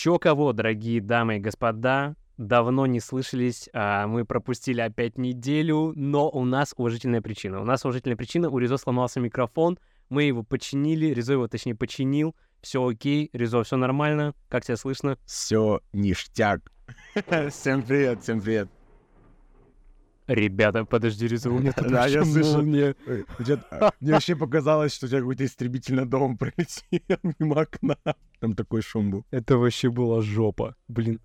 Еще кого, дорогие дамы и господа, давно не слышались, а мы пропустили опять неделю, но у нас уважительная причина. У нас уважительная причина, у Резо сломался микрофон, мы его починили, Резо его точнее починил, все окей, Резо, все нормально, как тебя слышно? Все ништяк. Всем привет, всем привет. Ребята, подожди, Резо, у меня тут Да, я слышал. Мне вообще показалось, что у тебя какой-то истребитель на дом пролетел мимо окна. Там такой шум был. Это вообще была жопа, блин.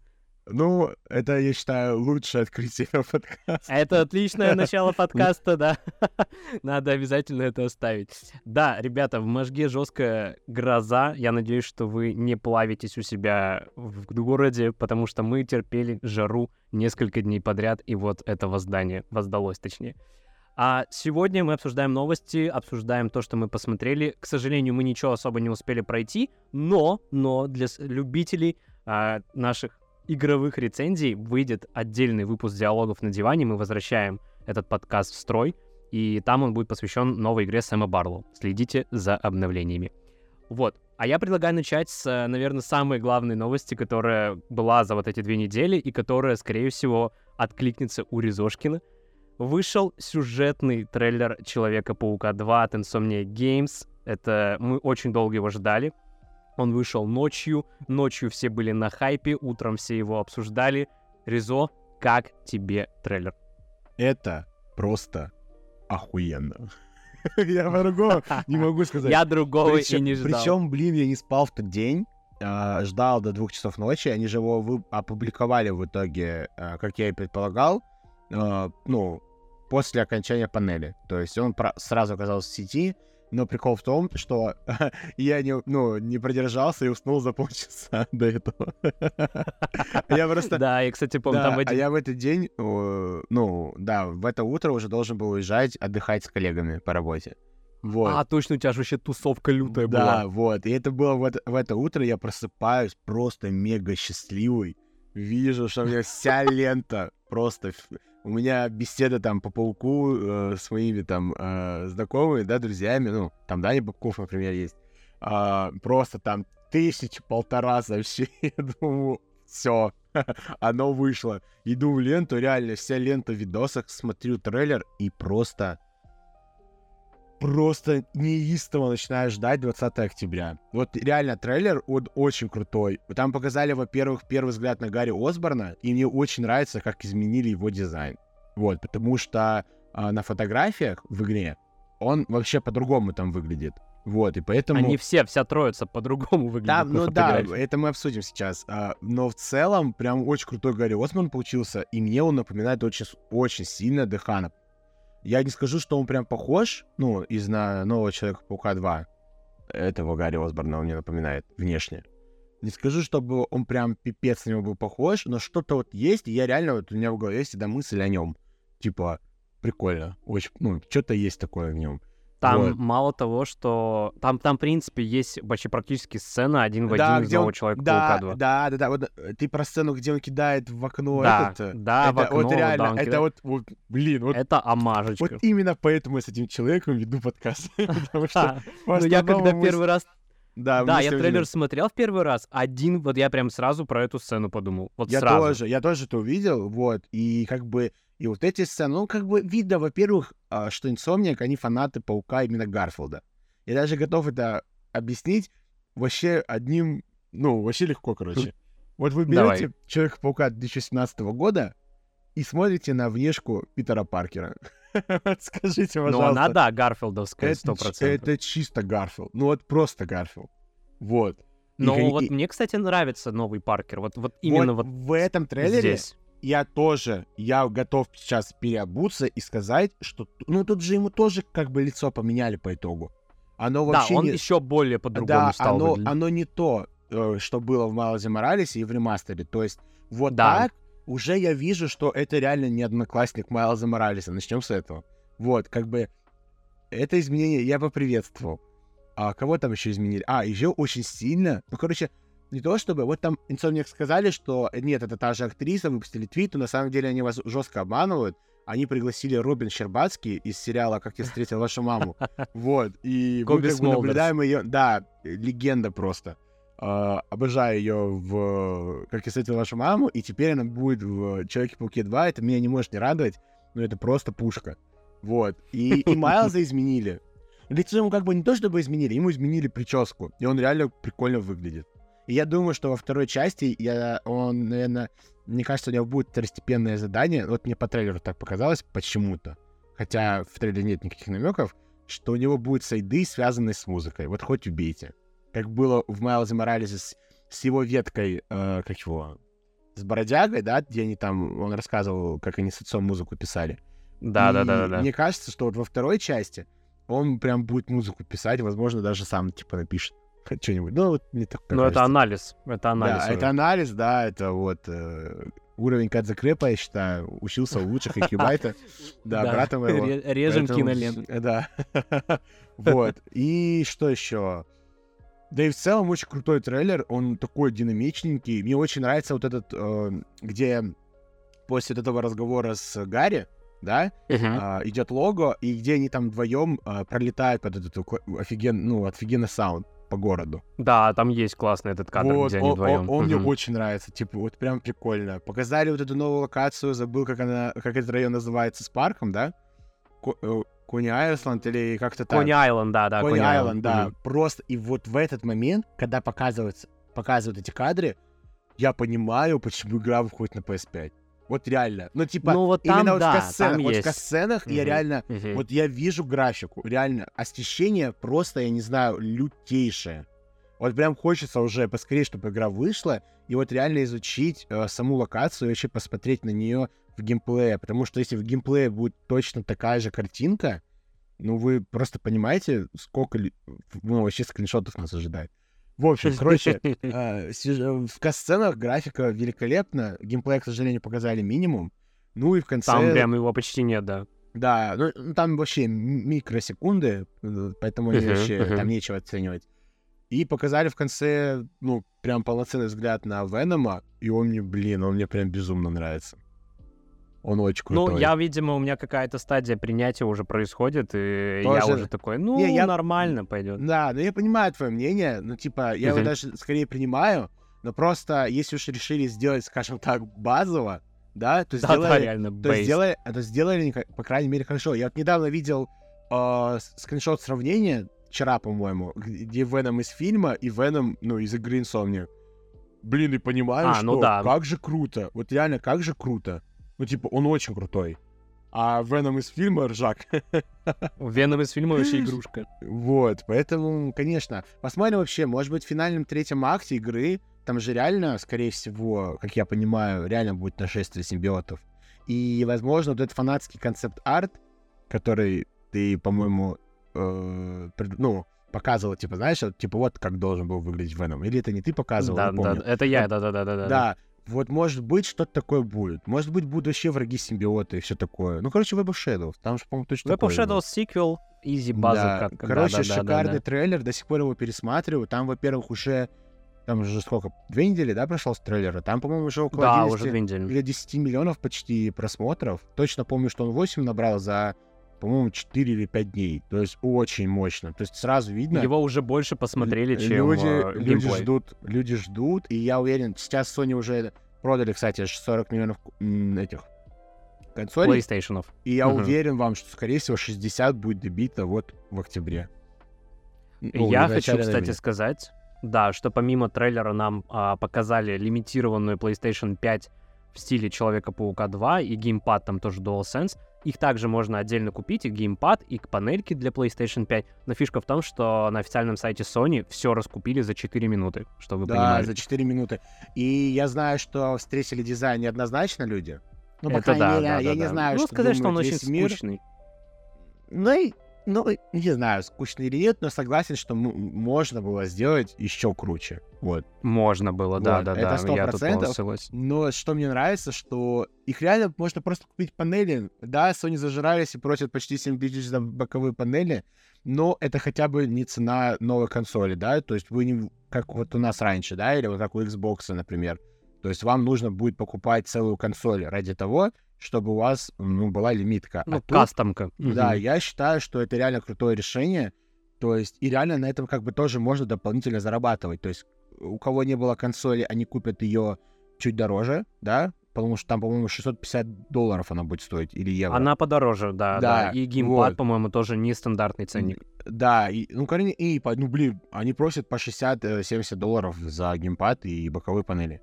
Ну, это, я считаю, лучшее открытие подкаста. Это отличное начало подкаста, да. Надо обязательно это оставить. Да, ребята, в Можге жесткая гроза. Я надеюсь, что вы не плавитесь у себя в городе, потому что мы терпели жару несколько дней подряд, и вот это воздание, воздалось точнее. А сегодня мы обсуждаем новости, обсуждаем то, что мы посмотрели. К сожалению, мы ничего особо не успели пройти, но, но для любителей а, наших игровых рецензий выйдет отдельный выпуск диалогов на диване. Мы возвращаем этот подкаст в строй, и там он будет посвящен новой игре Сэма Барлоу. Следите за обновлениями. Вот. А я предлагаю начать с, наверное, самой главной новости, которая была за вот эти две недели, и которая, скорее всего, откликнется у Ризошкина. Вышел сюжетный трейлер Человека-паука 2 от Insomniac Games. Это мы очень долго его ждали. Он вышел ночью, ночью все были на хайпе, утром все его обсуждали. Ризо, как тебе трейлер? Это просто охуенно. Я по-другому не могу сказать. Я другого и не ждал. Причем, блин, я не спал в тот день. а, ждал до двух часов ночи. Они же его опубликовали в итоге, а, как я и предполагал, а, ну, после окончания панели. То есть он сразу оказался в сети. Но прикол в том, что я не, ну, не продержался и уснул за полчаса до этого. Я просто... Да, я, кстати, помню, Да, там а я в этот день, э, ну, да, в это утро уже должен был уезжать, отдыхать с коллегами по работе. Вот. А, точно, у тебя же вообще тусовка лютая да, была. вот. И это было в это, в это утро, я просыпаюсь просто мега счастливый. Вижу, что у меня вся лента просто... У меня беседа там по пауку э, с моими там э, знакомыми, да, друзьями, ну, там Даня Бабков, например, есть. А, просто там тысячи, полтора сообщений. Я думаю, все, оно вышло. Иду в ленту, реально, вся лента в видосах, смотрю трейлер и просто просто неистово начинаю ждать 20 октября. Вот реально трейлер он очень крутой. Там показали, во-первых, первый взгляд на Гарри Осборна, и мне очень нравится, как изменили его дизайн. Вот, потому что а, на фотографиях в игре он вообще по-другому там выглядит. Вот, и поэтому... Они все, вся троица по-другому выглядит Да, ну да, это мы обсудим сейчас. А, но в целом, прям очень крутой Гарри Осман получился, и мне он напоминает очень, очень сильно Дехана. Я не скажу, что он прям похож, ну, из на нового Человека-паука 2. Этого Гарри Осборна он мне напоминает внешне. Не скажу, чтобы он прям пипец на него был похож, но что-то вот есть, и я реально, вот у меня в голове есть всегда мысль о нем. Типа, прикольно, очень, ну, что-то есть такое в нем. Там вот. мало того, что... Там, там, в принципе, есть почти практически сцена один в Да, один из где он- нового Человека-паука Да, 2. да, да, да. Вот э, ты про сцену, где он кидает в окно Да, этот. э, да, в это окно, вот да, реально, он это кидает. вот, вот, блин, вот, Это амажечка. вот именно поэтому я с этим человеком веду подкаст. Потому что Ну, я когда первый раз... Да, Да, я трейлер выделил. смотрел в первый раз, один, вот я прям сразу про эту сцену подумал. Вот Я сразу. тоже, я тоже это увидел, вот, и как бы, и вот эти сцены, ну, как бы видно, во-первых, а, что Insomniac, они фанаты Паука именно Гарфилда. Я даже готов это объяснить вообще одним, ну, вообще легко, короче. Вот вы берете Человека-паука 2017 года и смотрите на внешку Питера Паркера. Скажите, Ну, пожалуйста. она, да, гарфилдовская, это, сто ч- процентов. это чисто Гарфилд. Ну, вот просто Гарфилд. Вот. Но кон- вот и- мне, кстати, нравится новый Паркер. Вот, вот именно вот, в этом трейлере здесь. Я тоже, я готов сейчас переобуться и сказать, что, ну, тут же ему тоже как бы лицо поменяли по итогу. Оно Да, вообще он не... еще более по-другому да, стал оно, выглядеть. оно не то, э, что было в Майлзе Моралесе и в ремастере. То есть вот Да. так уже я вижу, что это реально не одноклассник Майлза Моралеса. Начнем с этого. Вот, как бы это изменение я поприветствовал. А кого там еще изменили? А, еще очень сильно. Ну, короче, не то чтобы... Вот там Insomniac сказали, что нет, это та же актриса, выпустили твит, но на самом деле они вас жестко обманывают. Они пригласили Робин Щербацкий из сериала «Как я встретил вашу маму». Вот. И мы как бы наблюдаем ее... Да, легенда просто. э, обожаю ее в «Как я встретил вашу маму», и теперь она будет в «Человеке-пауке 2». Это меня не может не радовать, но это просто пушка. Вот. И, и Майлза изменили. Лицо ему как бы не то чтобы изменили, ему изменили прическу, и он реально прикольно выглядит. И я думаю, что во второй части я, он, наверное, мне кажется, у него будет второстепенное задание. Вот мне по трейлеру так показалось почему-то. Хотя в трейлере нет никаких намеков, что у него будут сайды, связанные с музыкой. Вот хоть убейте. Как было в Майлзе Моралесе с, с его веткой, э, как его, с Бородягой, да, где они там, он рассказывал, как они с отцом музыку писали. Да, да, да, да, да. Мне кажется, что вот во второй части он прям будет музыку писать, возможно, даже сам, типа, напишет что-нибудь. Ну, вот мне так Ну, это анализ. Это анализ. Да, это анализ, да, это вот э, уровень Кадзакрепа, я считаю, учился у лучших Акибайта. Да, брата моего. Режем киноленту. Да. Вот. И что еще? Да и в целом очень крутой трейлер, он такой динамичненький. Мне очень нравится вот этот, э, где после вот этого разговора с Гарри, да, uh-huh. э, идет лого, и где они там вдвоем э, пролетают под этот офиген, ну, офигенный саунд по городу. Да, там есть классный этот кадр, вот, где они он, вдвоем. Он, он угу. мне очень нравится, типа, вот прям прикольно. Показали вот эту новую локацию, забыл, как она, как этот район называется, с парком, да? Э, Кони Айленд или как-то так. Кони Айленд, да, да. Кони Айленд, да. Угу. Просто, и вот в этот момент, когда показываются, показывают эти кадры, я понимаю, почему игра выходит на PS5. Вот реально. Ну, типа, ну, вот там, именно вот да, в касценах. Там вот есть. в касценах угу. я реально... Угу. Вот я вижу графику, реально. Освещение просто, я не знаю, лютейшее. Вот прям хочется уже поскорее, чтобы игра вышла, и вот реально изучить э, саму локацию и вообще посмотреть на нее в геймплее. Потому что если в геймплее будет точно такая же картинка, ну вы просто понимаете, сколько ну, вообще скриншотов нас ожидает. В общем, короче, э, в касценах графика великолепна, геймплей, к сожалению, показали минимум. Ну и в конце... Там прям его почти нет, да. Да, ну там вообще микросекунды, э, поэтому uh-huh, вообще uh-huh. там нечего оценивать. И показали в конце, ну, прям полноценный взгляд на Венома, и он мне, блин, он мне прям безумно нравится. Он очень крутой. Ну, я, видимо, у меня какая-то стадия принятия уже происходит, и Тоже... я уже такой, ну, не, я... нормально пойдет. Да, ну я понимаю твое мнение, ну, типа, я его даже скорее принимаю, но просто, если уж решили сделать, скажем так, базово, да, то да, сделали, да, реально, то сделали, то сделали, по крайней мере, хорошо. Я вот недавно видел э, скриншот сравнения, вчера, по-моему, где Веном из фильма и Веном, ну, из игры Insomnia. Блин, и понимаю, а, что ну да. как же круто. Вот реально, как же круто. Ну, типа, он очень крутой. А Веном из фильма ржак. Веном из фильма вообще игрушка. Вот, поэтому, конечно. Посмотрим вообще, может быть, в финальном третьем акте игры там же реально, скорее всего, как я понимаю, реально будет нашествие симбиотов. И, возможно, вот этот фанатский концепт-арт, который ты, по-моему, э, ну, показывал, типа, знаешь, типа, вот как должен был выглядеть Веном. Или это не ты показывал, да, не помню. Да, это я, да-да-да. Да, вот, может быть, что-то такое будет. Может быть, будут вообще враги симбиоты и все такое. Ну, короче, Web of Shadows. Там же, по-моему, точно Web of Shadows сиквел, easy база. Да. Как, короче, да, да, шикарный да, да. трейлер. До сих пор его пересматриваю. Там, во-первых, уже... Там уже сколько? Две недели, да, прошел с трейлера? Там, по-моему, уже около да, 10, уже две недели. или 10 миллионов почти просмотров. Точно помню, что он 8 набрал за по-моему, 4 или 5 дней. То есть очень мощно. То есть сразу видно... Его уже больше посмотрели, чем люди, э, люди ждут, люди ждут, и я уверен, сейчас Sony уже продали, кстати, 40 миллионов этих консолей. PlayStation. И я Мгм. уверен вам, что, скорее всего, 60 будет добито вот в октябре. Ну, Я хочу, кстати, ноября. сказать, да, что помимо трейлера нам а, показали лимитированную PlayStation 5 в стиле Человека-паука 2 и геймпад там тоже DualSense. Их также можно отдельно купить, и геймпад, и панельки для PlayStation 5. Но фишка в том, что на официальном сайте Sony все раскупили за 4 минуты, чтобы вы Да, понимали. за 4 минуты. И я знаю, что встретили дизайн неоднозначно люди. Ну, по Это крайней да, мере, да, я да, не да. знаю, Ну, что сказать, что он очень мир. скучный. Ну, и, ну, не знаю, скучно или нет, но согласен, что можно было сделать еще круче. Вот. Можно было, да, Вот, да, это да. 100%. полностью согласен. Но что мне нравится, что их реально можно просто купить панели. Да, Sony зажирались и просят почти 7 тысяч за боковые панели, но это хотя бы не цена новой консоли, да, то есть вы не как вот у нас раньше, да, или вот как у Xbox, например. То есть вам нужно будет покупать целую консоль ради того, чтобы у вас ну, была лимитка. Ну, а тут, кастомка. да, Мгм. я считаю, что это реально крутое решение. То есть и реально на этом как бы тоже можно дополнительно зарабатывать. То есть у кого не было консоли, они купят ее чуть дороже, да, потому что там, по-моему, 650 долларов она будет стоить, или евро. Она подороже, да, да. Да, И геймпад, вот. по-моему, тоже нестандартный ценник. Да, и, ну, короче, и, ну, блин, они просят по 60-70 долларов за геймпад и боковые панели.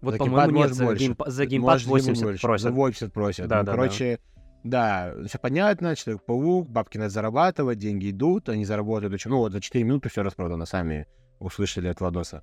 Вот, по-моему, нет, за, больше. за геймпад Может, ему 80 больше, просят. За 80 просят. Да, ну, да, да. короче, да, все понятно, Человек-паук, бабки надо зарабатывать, деньги идут, они заработают очень... Ну, вот за 4 минуты все распродано, сами услышали от Владоса.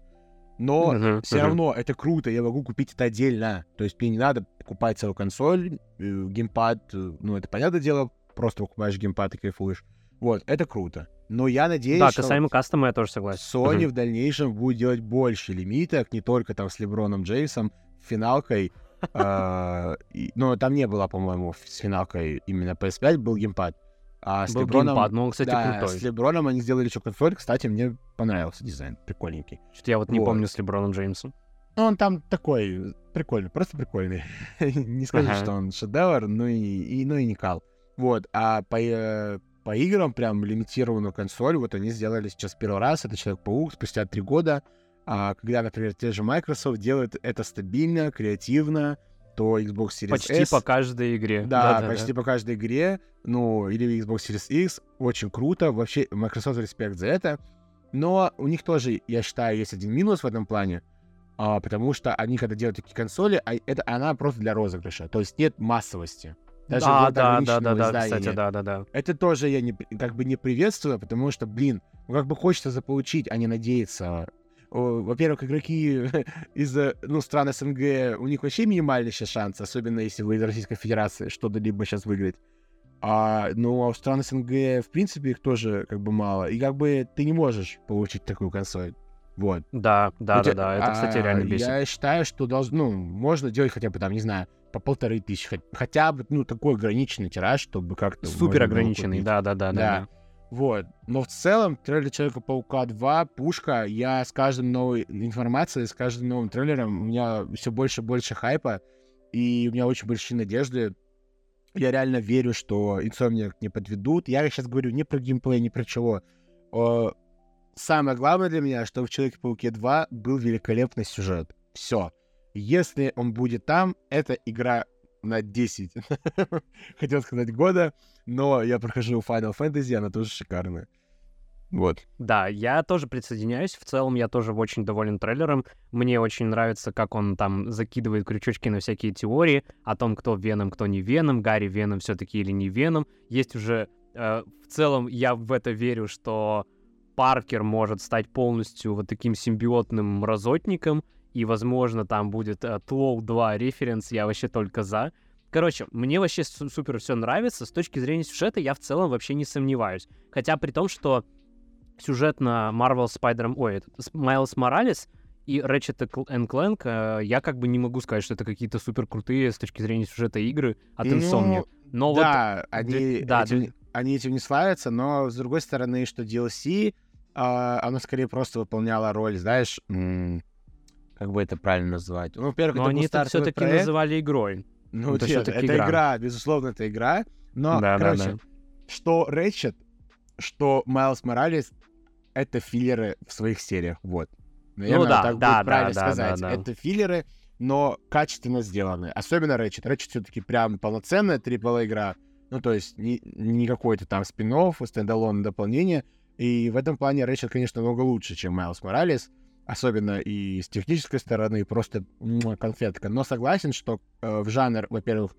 Но Мгм, все мгм. равно это круто, я могу купить это отдельно. То есть мне не надо покупать целую консоль, э, геймпад, э, ну, это понятное дело, просто покупаешь геймпад и кайфуешь. Вот, это круто. Но я надеюсь, Да, что... касаемо кастома я тоже согласен. Sony Мгм. в дальнейшем будет делать больше лимиток, не только там с Леброном Джеймсом, финалкой. а, Но там не было, по-моему, с финалкой именно PS5, был геймпад. А с Был Леброном... геймпад, но он, кстати, да, крутой. с Леброном они сделали еще консоль. Кстати, мне понравился дизайн, прикольненький. Что-то я вот не Вот. помню с Леброном Джеймсом. Ну, он там такой прикольный, просто прикольный. не скажу, Ага. что он шедевр, ну и, и- ну и не кал. Вот, а по, э, по играм прям лимитированную консоль, вот они сделали сейчас первый раз, это Человек-паук, спустя три года, а когда, например, те же Microsoft делают это стабильно, креативно, то Xbox Series Почти S... по каждой игре. Да, Да-да-да. почти по каждой игре, ну, или Xbox Series X, очень круто, вообще Microsoft респект за это, но у них тоже, я считаю, есть один минус в этом плане, а, потому что они, когда делают такие консоли, а это она просто для розыгрыша, то есть нет массовости. Даже да, да, да, да, да, кстати, да, да, да. Это тоже я не, как бы не приветствую, потому что, блин, ну как бы хочется заполучить, а не надеяться. Во-первых, игроки из ну, стран СНГ, у них вообще минимальный сейчас шанс, особенно если вы из Российской Федерации что-либо сейчас выиграть. А, ну, а у стран СНГ, в принципе, их тоже как бы мало. И как бы ты не можешь получить такую консоль. Вот. Да, да, У да, да, это, кстати, а, реально бесит. Я считаю, что должно, ну, можно делать хотя бы там, не знаю, по полторы тысячи, хот- хотя бы, ну, такой ограниченный тираж, чтобы как-то... Супер ограниченный, купить. да, да, да, да. Да. да. Вот. Но в целом, трейлер Человека-паука 2, пушка, я с каждым новой информацией, с каждым новым трейлером, у меня все больше и больше хайпа, и у меня очень большие надежды. Я реально верю, что Insomniac не подведут. Я сейчас говорю не про геймплей, не про чего. О, Самое главное для меня, что в Человеке-пауке 2 был великолепный сюжет. Все. Если он будет там, это игра на 10. Хотел сказать года, но я прохожу Final Fantasy, она тоже шикарная. Вот. Да, я тоже присоединяюсь. В целом, я тоже очень доволен трейлером. Мне очень нравится, как он там закидывает крючочки на всякие теории о том, кто Веном, кто не Веном, Гарри Веном все-таки или не Веном. Есть уже... э, в целом, я в это верю, что Паркер может стать полностью вот таким симбиотным мразотником, и, возможно, там будет э, Тлоу 2 референс, я вообще только за. Короче, мне вообще су- супер все нравится. С точки зрения сюжета я в целом вообще не сомневаюсь. Хотя при том, что сюжет на Marvel Spider... Ой, Майлз Моралес и Ratchet Clank, э, я как бы не могу сказать, что это какие-то супер крутые с точки зрения сюжета игры от Insomniac. Но вот Ну, да, они, для- да, этим, для- они этим не славятся, но с другой стороны, что DLC, а, оно скорее просто выполняло роль, знаешь, как бы это правильно назвать? Ну, во-первых, но это они это все-таки проект. называли игрой. Ну, это нет, это игра. игра. безусловно, это игра. Но, Да, да, короче, да. что Рэчет, что Майлз Моралес, это филлеры в своих сериях, вот. Наверное, Ну да, так да, будет правильно да, да, сказать. да, да. Это филлеры, но качественно сделаны. Особенно Рэчет. Рэчет все-таки прям полноценная AAA игра. Ну, то есть не, не какой-то там спин-офф, standalone дополнение. И в этом плане Рэчет, конечно, много лучше, чем Майлз Моралес. Особенно и с технической стороны, просто конфетка. Но согласен, что э, в жанр, во-первых,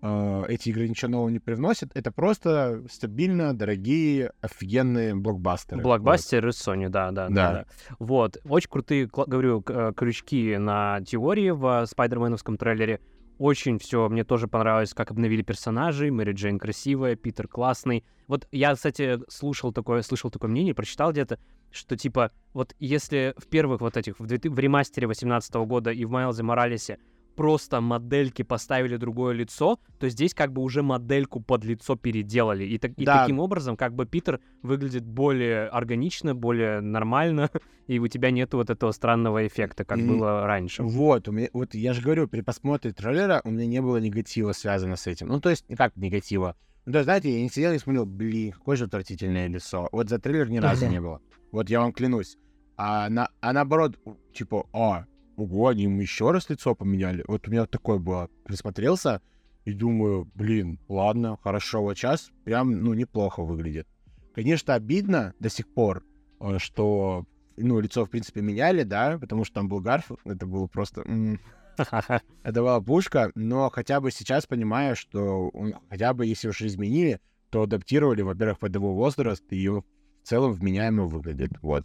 э, эти игры ничего нового не привносят. Это просто стабильно дорогие, офигенные блокбастеры. Блокбастер из Sony, да, да, да, Да. да. Вот, очень крутые, говорю, э, крючки на теории в спайдерменовском трейлере. Очень все, мне тоже понравилось, как обновили персонажей. Мэри Джейн красивая, Питер классный. Вот я, кстати, слушал такое, слышал такое мнение, прочитал где-то, что типа, вот если в первых вот этих, в, 2000 в ремастере 18 года и в Майлзе Моралесе просто модельки поставили другое лицо, то здесь как бы уже модельку под лицо переделали. И, так- и Да. таким образом как бы Питер выглядит более органично, более нормально, и у тебя нету вот этого странного эффекта, как М, было раньше. Вот, у меня, вот я же говорю, при просмотре трейлера у меня не было негатива связано с этим. Ну, то есть, как негатива? Ну, есть, знаете, я не сидел и смотрел, блин, какое же отвратительное лицо. Вот за трейлер ни разу не было. Вот я вам клянусь. А, на, а наоборот, типа, а, ого, они им еще раз лицо поменяли. Вот у меня такое было. Присмотрелся и думаю, блин, ладно, хорошо, вот сейчас прям, ну, неплохо выглядит. Конечно, обидно до сих пор, э, что, ну, лицо, в принципе, меняли, да, потому что там был Гарфилд, это было просто... Это была пушка, но хотя бы сейчас понимаю, что он- хотя бы если уж изменили, то адаптировали, во-первых, под его возраст, и в целом вменяемо выглядит, вот.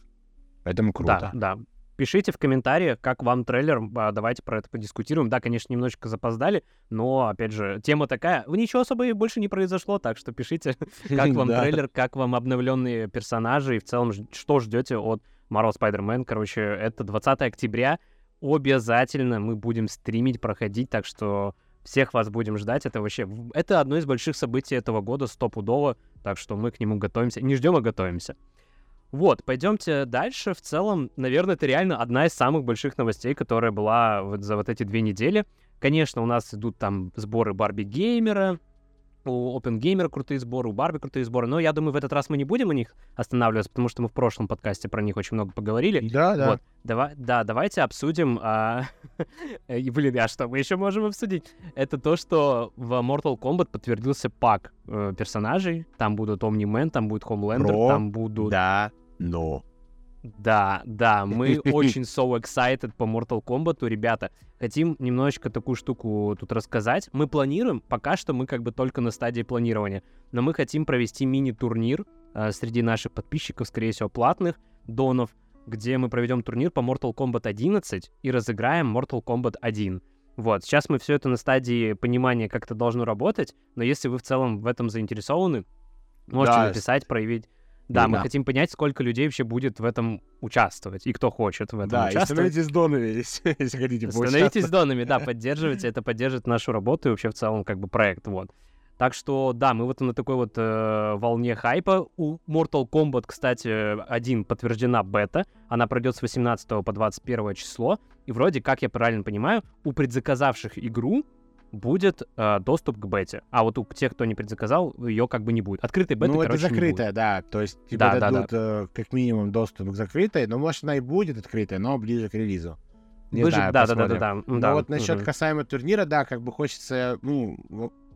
Поэтому круто. Да, да. Пишите в комментариях, как вам трейлер, давайте про это подискутируем. Да, конечно, немножечко запоздали, но, опять же, тема такая, ничего особо и больше не произошло, так что пишите, как вам трейлер, как вам обновленные персонажи и в целом что ждете от Marvel Spider-Man. Короче, это 20 октября, обязательно мы будем стримить, проходить, так что всех вас будем ждать. Это вообще, это одно из больших событий этого года, стопудово, так что мы к нему готовимся. Не ждем, а готовимся. Вот, пойдемте дальше. В целом, наверное, это реально одна из самых больших новостей, которая была вот за вот эти две недели. Конечно, у нас идут там сборы Барби Геймера, у Open Gamer крутые сборы, у Барби крутые сборы, но я думаю, в этот раз мы не будем на них останавливаться, потому что мы в прошлом подкасте про них очень много поговорили. Да, да. Вот, давай, да, давайте обсудим. а, и, блин, а что мы еще можем обсудить? Это то, что в Mortal Kombat подтвердился пак э, персонажей. Там будут Omni-Man, там будет Homelander, Про- там будут... Да, но. Да, да, мы очень so excited по Mortal Kombat, ребята. Хотим немножечко такую штуку тут рассказать. Мы планируем, пока что мы как бы только на стадии планирования, но мы хотим провести мини-турнир э, среди наших подписчиков, скорее всего, платных донов, где мы проведем турнир по Mortal Kombat 11 и разыграем Mortal Kombat 1. Вот, сейчас мы все это на стадии понимания, как это должно работать, но если вы в целом в этом заинтересованы, можете Да, написать, проявить. Да, мы да. хотим понять, сколько людей вообще будет в этом участвовать и кто хочет в этом Да, участвовать. становитесь донами, если, если хотите Становитесь донами, да, поддерживайте, это поддержит нашу работу и вообще в целом как бы проект, вот. Так что, да, мы вот на такой вот э, волне хайпа. У Mortal Kombat, кстати, один подтверждена бета. Она пройдет с 18 по 21 число. И вроде, как я правильно понимаю, у предзаказавших игру будет э, доступ к бете. А вот у тех, кто не предзаказал, ее как бы не будет. Открытой беты, ну, это короче, будет. закрытая, да. То есть, типа, Да, да, да. дадут э, как минимум доступ к закрытой, но, может, она и будет открытая, но ближе к релизу. Не Ближе- знаю, да, да, да, да, да, Но да, вот насчет мгм. касаемо турнира, да, как бы хочется, ну,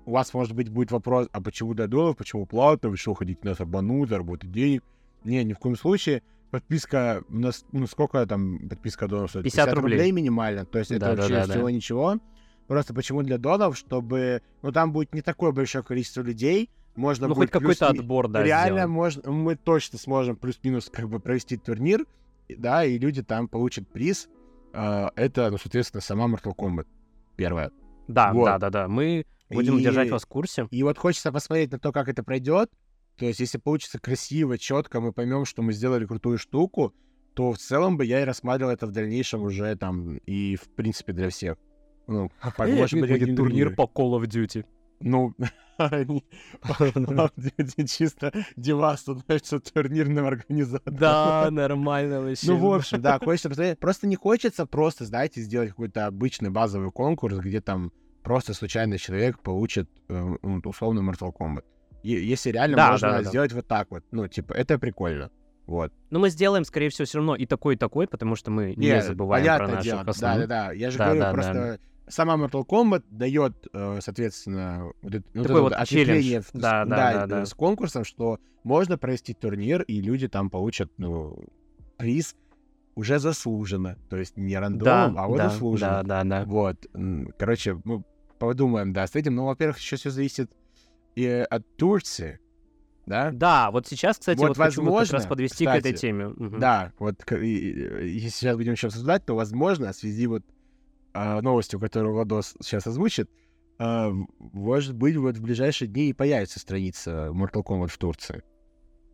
у вас, может быть, будет вопрос, а почему до долларов, почему платно, вы что, хотите нас обмануть, заработать денег? Не, ни в коем случае. Подписка, у нас, ну, сколько там подписка донов стоит? 50 рублей. минимально, то есть это Да, да, вообще да, да. всего ничего. Просто почему для донов, чтобы, ну, там будет не такое большое количество людей, можно Ну, будет хоть какой-то отбор, да, Реально сделать. можно, мы точно сможем плюс-минус как бы провести турнир, да, и люди там получат приз. А, это, ну, соответственно, сама Mortal Kombat первая. Да, Вот. да, да, да. Мы будем И- держать вас в курсе. И вот хочется посмотреть на то, как это пройдет. То есть, если получится красиво, четко, мы поймем, что мы сделали крутую штуку, то в целом бы я и рассматривал это в дальнейшем уже там и в принципе для всех. Ну, может быть, будет турнир по Call of Duty. Ну, они- чисто Димас становится турнирным организатором. Да, нормально вообще. Ну, в общем, да, хочется. Просто не хочется просто, знаете, сделать какой-то обычный базовый конкурс, где там просто случайный человек получит э, ну, условно Mortal Kombat. Если реально Да, можно да, да, да. сделать вот так вот, ну, типа, это прикольно. Вот. Но мы сделаем, скорее всего, все равно и такой, и такой, потому что мы не, Не, забываем про наших дело. основных. Да-да-да. Я же Да, говорю, да, да. Сама Mortal Kombat дает, э, соответственно, вот это, вот Такой вот ответвление челлендж. в- с- Да, да, да, да. с конкурсом, что можно провести турнир, и люди там получат, ну, приз уже заслуженно. То есть не Да, рандомом, а вот да, заслуженно. да, да, да. Вот. Короче, мы подумаем, да, с этим. Ну, во-первых, еще все зависит и от Турции, да? Да, вот сейчас, кстати, Вот вот, хочу вот как раз возможно, подвести к этой кстати, теме. Мгм. Да, вот и- и- если сейчас будем еще обсуждать, то, возможно, в связи вот а, новостью, которую Владос сейчас озвучит, а, может быть, вот в ближайшие дни и появится страница Mortal Kombat в Турции.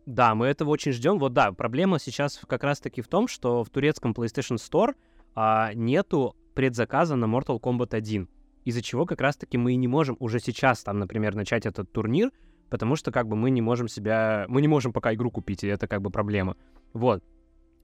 Да, мы этого очень ждем. Вот да, проблема сейчас как раз-таки в том, что в турецком PlayStation Store а, нету предзаказа на Mortal Kombat 1. Из-за чего как раз-таки мы и не можем уже сейчас там, например, начать этот турнир, потому что как бы мы не можем себя... Мы не можем пока игру купить, и это как бы проблема. Вот.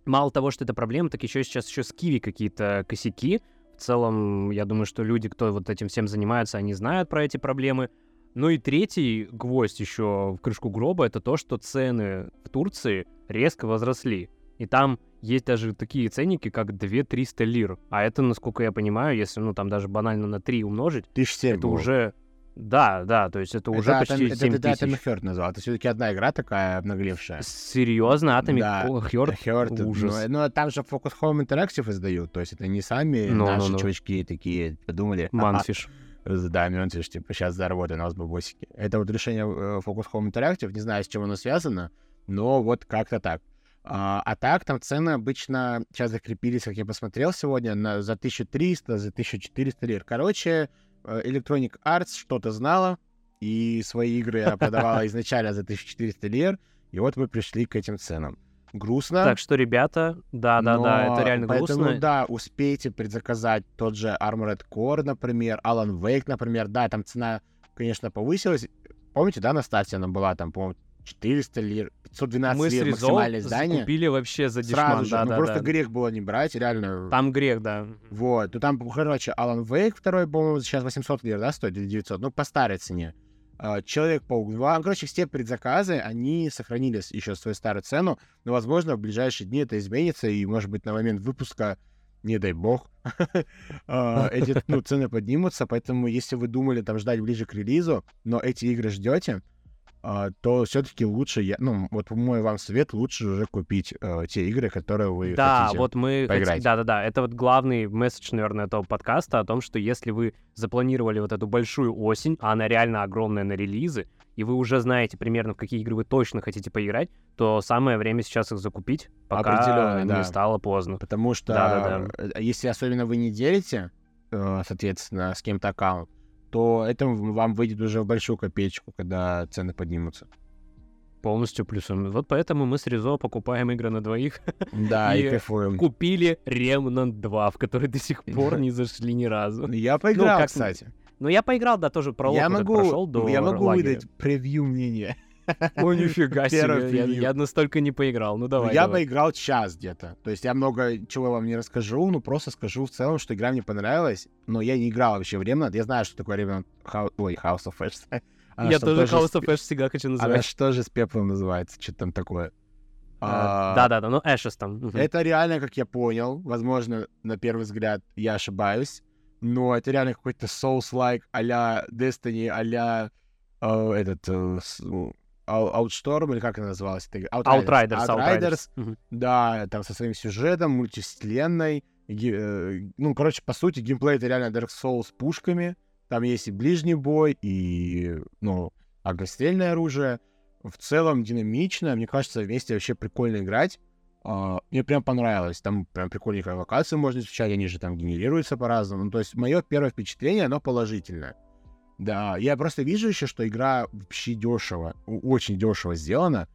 Мало того, что это проблема, так еще сейчас еще с Киви какие-то косяки. В целом, я думаю, что люди, кто вот этим всем занимаются, они знают про эти проблемы. Ну и третий гвоздь еще в крышку гроба это то, что цены в Турции резко возросли. И там есть даже такие ценники, как 2-300 лир. А это, насколько я понимаю, если, ну, там даже банально на 3 умножить, Тысяч семь это было. уже... Да, да, то есть это уже это, почти это, 7 это, это тысяч. Atomic Heart назвал. Это все-таки одна игра такая обнаглевшая. Серьезно, Atomic Да. Heart? Heart, ужас. Ну, ну, там же Focus Home Interactive издают, то есть это не сами Ну, ну, наши ну. чувачки такие подумали. Манфиш. «Ага, Да, Мёнтиш, типа, сейчас заработаем на нас бабосики. Это вот решение э, Focus Home Interactive, не знаю, с чем оно связано, но вот как-то так. А, а так, там цены обычно сейчас закрепились, как я посмотрел сегодня, на, за 1300, за 1400 лир. Короче, Electronic Arts что-то знала, и свои игры она продавала изначально за 1400 лир, и вот мы пришли к этим ценам. Грустно. Так что, ребята, да-да-да, но это реально поэтому, грустно. да, успейте предзаказать тот же Armored Core, например, Alan Wake, например. Да, там цена, конечно, повысилась. Помните, да, на старте она была там, по-моему, 400 лир, 512 Мы с лир Ризо максимальное издание. купили вообще за дешман, Сразу же. ну, да-да-да. просто грех было не брать, реально. Там грех, да. Вот. Ну, там, короче, Alan Wake второй, по-моему, сейчас 800 лир, да, стоит, или 900, ну, по старой цене. А, Человек-паук 2. Короче, все предзаказы, они сохранили с- еще свою старую цену, но, возможно, в ближайшие дни это изменится, и, может быть, на момент выпуска, не дай бог, а, эти ну, цены поднимутся, поэтому, если вы думали там ждать ближе к релизу, но эти игры ждете, то все-таки лучше, я, ну, вот мой вам совет, лучше уже купить э, те игры, которые вы Да, хотите. вот мы поиграть. хотим... Да-да-да, это вот главный месседж, наверное, этого подкаста о том, что если вы запланировали вот эту большую осень, а она реально огромная на релизы, и вы уже знаете примерно, в какие игры вы точно хотите поиграть, то самое время сейчас их закупить, пока Определенно, не да. стало поздно. Потому что Да-да-да. э, если особенно вы не делите, э, соответственно, с кем-то аккаунт, то это вам выйдет уже в большую копеечку, когда цены поднимутся. Полностью плюсом. Вот поэтому мы с Ризо покупаем игры на двоих. Да, и И кайфуем. Купили Remnant 2, в который до сих пор не зашли ни разу. Я поиграл, как- кстати. Но я поиграл, да, тоже пролог Я могу, прошел до я могу лагеря. выдать превью мнения. Ой, нифига себе, я, я настолько не поиграл. Ну Ну, давай, я давай. поиграл час где-то. То есть я много чего вам не расскажу, ну просто скажу в целом, что игра мне понравилась, но я не играл вообще в Remnant. Я знаю, что такое Remnant... Hou- Ой, House of Ashes. Она Я тоже House of Ashes всегда хочу Она называть. что же с пеплом называется? Что там такое? А, Да-да-да, ну Ashes там. Это реально, как я понял, возможно, на первый взгляд я ошибаюсь, но это реально какой-то Souls-like а-ля Destiny, а-ля э, этот э, ну, Outstorm, или как она называлась? Outriders, Outriders. Outriders. Мгм. Да, там со своим сюжетом, мультивселенной. Э, ну, короче, по сути, геймплей это реально Dark Souls с пушками. Там есть и ближний бой, и, ну, огнестрельное оружие. В целом динамично. Мне кажется, вместе вообще прикольно играть. А, мне прям понравилось. Там прям прикольненькие локации можно изучать, они же там генерируются по-разному. Ну, то есть мое первое впечатление, оно положительное. Да, я просто вижу еще, что игра вообще дешево, очень дешево сделана.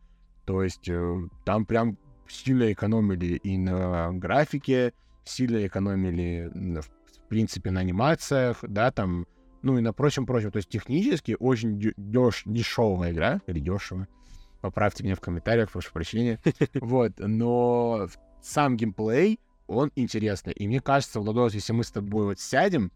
То есть э, там прям сильно экономили и на графике, сильно экономили, в принципе, на анимациях, да, там, ну и на прочем-прочем. То есть технически очень дёш- дешевая игра, или дешево. Поправьте меня в комментариях, прошу прощения. Вот, но сам геймплей, он интересный. И мне кажется, Владос, если мы с тобой вот сядем,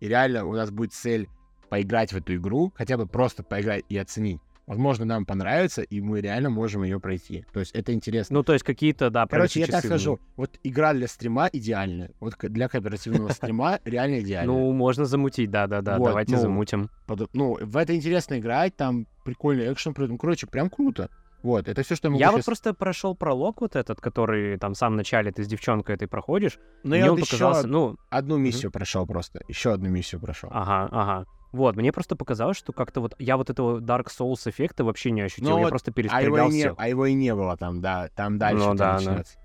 и реально у нас будет цель поиграть в эту игру, хотя бы просто поиграть и оценить, возможно, нам понравится, и мы реально можем ее пройти. То есть это интересно. Ну, то есть какие-то, да, Короче, я так скажу, вот игра для стрима идеальная. Вот для кооперативного стрима реально идеальная. Ну, можно замутить, да-да-да, Вот, давайте ну, замутим. Ну, в это интересно играть, там прикольный экшен, ну, короче, прям круто. Вот, это все, что я могу Я вот щас- просто прошел пролог вот этот, который там в самом начале ты с девчонкой этой проходишь. Но мне я он вот еще показался, ну, одну миссию прошел просто. Еще одну миссию прошел. ага, ага. Вот, мне просто показалось, что как-то вот я вот этого Dark Souls эффекта вообще не ощутил. Ну я вот, просто А перестрелял не, всех. а его и не было там, да. Там дальше Ну да, да. начинается.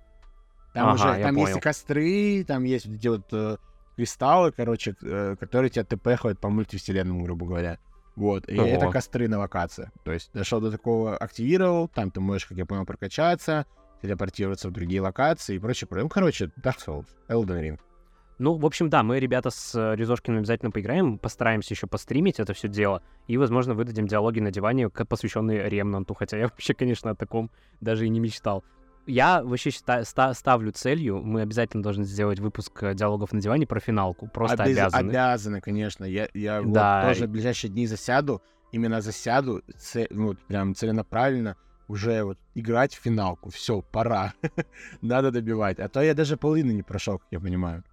Там Ага, уже, там есть и понял. костры, там есть вот эти вот э, кристаллы, короче, э, которые тебя тпхают по мультивселенным, грубо говоря. Вот, и Ого. это костры на локациях. То есть дошел до такого, активировал, там ты можешь, как я понял, прокачаться, телепортироваться в другие локации и прочее. прочее. Ну, короче, Dark Souls, Elden Ring. Ну, в общем, да, мы, ребята, с э, Резошкиным обязательно поиграем, постараемся еще постримить это все дело, и, возможно, выдадим диалоги на диване, посвященные Ремнанту, хотя я вообще, конечно, о таком даже и не мечтал. Я вообще считаю, ста- ставлю целью, мы обязательно должны сделать выпуск э, диалогов на диване про финалку, просто Обяз- обязаны. Обязаны, конечно. Я, я вот Да, тоже и- в ближайшие дни засяду, именно засяду, це- ну, вот прям целенаправленно, уже вот играть в финалку. Все, пора. Надо добивать. А то я даже половину не прошел, как я понимаю.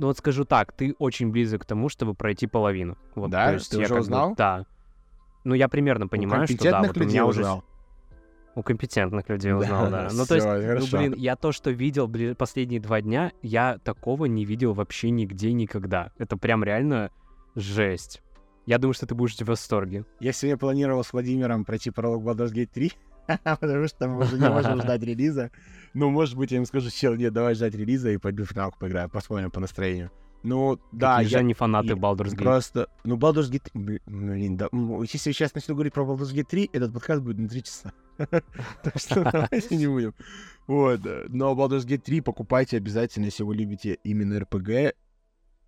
Ну вот скажу так, ты очень близок к тому, чтобы пройти половину. Вот, Да? то есть Ты я уже как бы- узнал? да. Ну, я примерно понимаю, что да, вот у меня уже... узнал. У компетентных людей узнал, да. Ну, то есть, ну, хорошо. блин, я то, что видел последние два дня, я такого не видел вообще нигде никогда. Это прям реально жесть. Я думаю, что ты будешь в восторге. Я сегодня планировал с Владимиром пройти пролог Baldur's Gate 3, потому что мы уже не можем ждать релиза. Ну, может быть, я им скажу, чел, нет, давай ждать релиза и пойду в финалку поиграю, посмотрим по настроению. Ну, да, Какие же я они фанаты и Baldur's Gate. просто... Ну, Baldur's Gate 3, блин, да, если я сейчас начну говорить про Baldur's Gate 3, этот подкаст будет на 3 часа. Так что давайте не будем. Вот, но Baldur's Gate 3 покупайте обязательно, если вы любите именно RPG,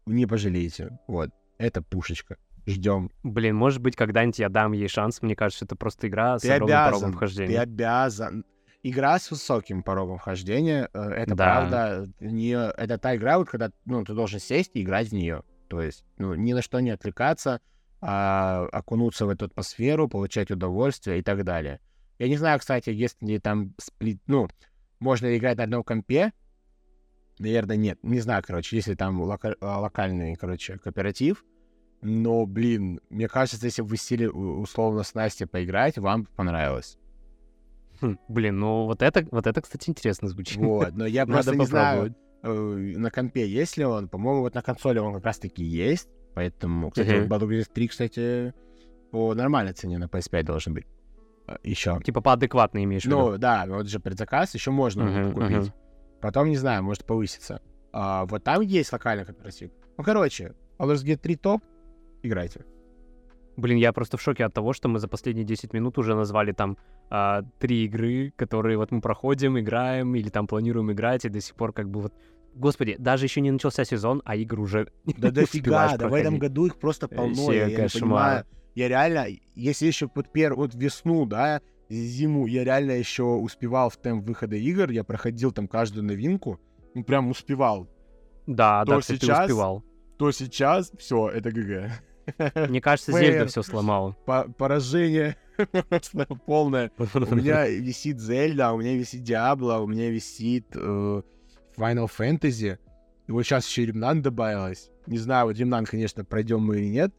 не пожалеете. Вот, это пушечка. Ждем. Блин, может быть, когда-нибудь я дам ей шанс. Мне кажется, это просто игра с Ты огромным порогом обязан, ты вхождения. обязан. Игра с высоким порогом вхождения, э, это Да. правда, не, это та игра, вот, когда ну, ты должен сесть и играть в нее. То есть ну, ни на что не отвлекаться, а окунуться в эту атмосферу, получать удовольствие и так далее. Я не знаю, кстати, если там сплит, ну, можно ли играть на одном компе, наверное, нет. Не знаю, короче, если там лока- а, локальный, короче, кооператив, но, блин, мне кажется, если вы сели условно с Настей поиграть, вам понравилось. Хм, блин, ну вот это, вот это, кстати, интересно звучит. Вот, но я просто не знаю, э, на компе есть ли он. По-моему, вот на консоли он как раз-таки есть. Поэтому, кстати, вот Baldur's Gate 3, кстати, по нормальной цене на PS5 должен быть. Еще. Типа по адекватно имеешь в виду. Ну, да, вот же предзаказ, еще можно Мгм, купить. мгм. Потом, не знаю, может повыситься. А, вот там есть локальный кооператив. Ну, короче, Baldur's Gate 3 топ, играйте. Блин, я просто в шоке от того, что мы за последние 10 минут уже назвали там а, три игры, которые вот мы проходим, играем или там планируем играть, и до сих пор как бы вот... Господи, даже еще не начался сезон, а игр уже Да дофига, да в этом году их просто полно. Вообще Я, не понимаю. Я реально, если еще под пер... вот весну, да, зиму, я реально еще успевал в темп выхода игр, я проходил там каждую новинку, ну прям успевал. Да, То да, кстати, ты сейчас- успевал. То сейчас все, это ГГ. Мне кажется. Зельда все сломала. По- Поражение просто полное. У меня висит Зельда, у меня висит Диабло, у меня висит э, Final Fantasy. И вот сейчас еще Ремнан добавилось. Не знаю, вот Ремнан, конечно, пройдем мы или нет.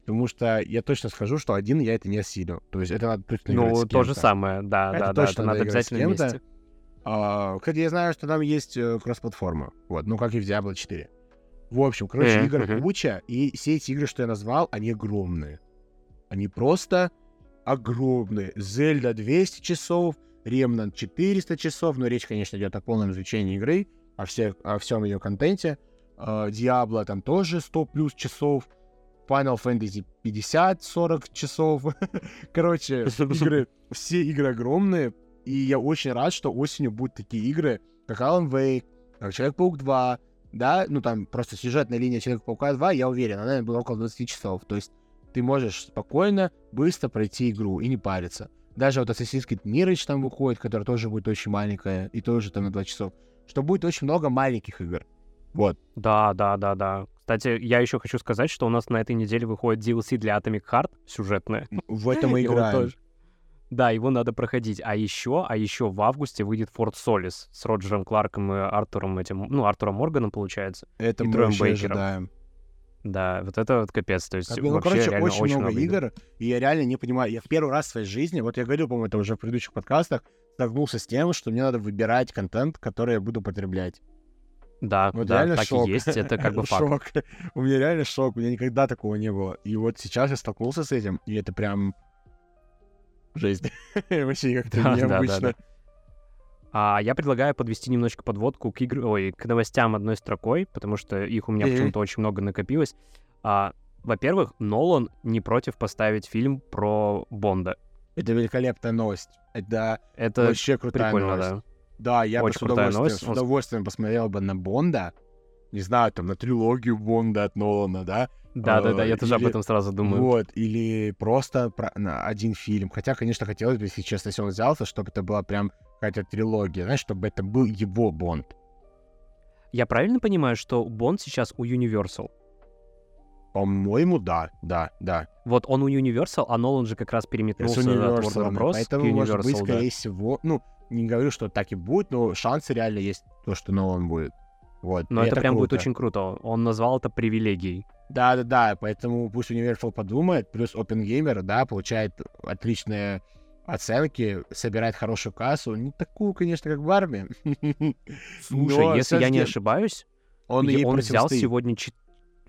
Потому что я точно скажу, что один я это не осилю. То есть это надо точно играть Ну, с то же самое, да, Это да, да, точно это надо обязательно вместе. А, кстати, я знаю, что там есть э, кросс-платформа. Вот, ну как и в Diablo 4. В общем, короче, Мгм, игр куча, и все эти игры, что я назвал, они огромные. Они просто огромные. Зельда 200 часов, Ремнант 400 часов, но речь, конечно, идет о полном изучении игры, о, всех, о всем ее контенте. Диабло там тоже 100 плюс часов. Final Fantasy 50-40 часов. Короче, игры, все игры огромные, и я очень рад, что осенью будут такие игры, как Alan Wake, как Человек-паук 2, да, ну там просто сюжетная линия Человека-паука 2, я уверен, она была около 20 часов, то есть ты можешь спокойно, быстро пройти игру и не париться. Даже вот Assassin's Creed Mirage там выходит, которая тоже будет очень маленькая, и тоже там на 2 часов, что будет очень много маленьких игр. Вот. Да, да, да, да. Кстати, я еще хочу сказать, что у нас на этой неделе выходит DLC для Atomic Heart сюжетное. В этом И играем. Да, его надо проходить. А еще, а еще в августе выйдет Форт Солис с Роджером Кларком и Артуром этим, ну, Артуром Морганом, получается. Это и мы Троем очень Бейкером. ожидаем. Да, вот это вот капец. То есть Как бы, ну, вообще короче, реально очень, много, игр. игр, и я реально не понимаю. Я в первый раз в своей жизни, вот я говорил, по-моему, это уже в предыдущих подкастах, столкнулся с тем, что мне надо выбирать контент, который я буду потреблять. Да, Вот да, так шок. и есть, это как бы факт. Шок. У меня реально шок, у меня никогда такого не было. И вот сейчас я столкнулся с этим, и это прям жесть. Вообще как-то Да, да, да, необычно. да. А я предлагаю подвести немножко подводку к игр, ой, к новостям одной строкой, потому что их у меня почему-то очень много накопилось. А, во-первых, Нолан не против поставить фильм про Бонда. Это великолепная новость. Это Это вообще крутая прикольно, новость. да. Да, я бы Очень с крутая удовольствием, новость. с удовольствием посмотрел бы на Бонда. Не знаю, там, на трилогию Бонда от Нолана, да? Да, да, да, я тоже об или- этом сразу думаю. Вот, или просто про- на один фильм. Хотя, конечно, хотелось бы, если честно, если он взялся, чтобы это была прям какая-то трилогия, знаешь, чтобы это был его Бонд. Я правильно понимаю, что Бонд сейчас у Universal? По-моему, да, да, да. Вот он у Universal, а Нолан же как раз переметнулся от Warner Universal, Bros. поэтому, к Universal, может быть, да. скорее всего, ну, не говорю, что так и будет, но шансы реально есть, то, что Нолан будет. Вот. Но и это, прям будет круто. очень круто. Он назвал это привилегией. Да-да-да, поэтому пусть Universal подумает, плюс OpenGamer, да, получает отличные оценки, собирает хорошую кассу, не такую, конечно, как Барби. Слушай, Но если я не ошибаюсь, он, и он взял сегодня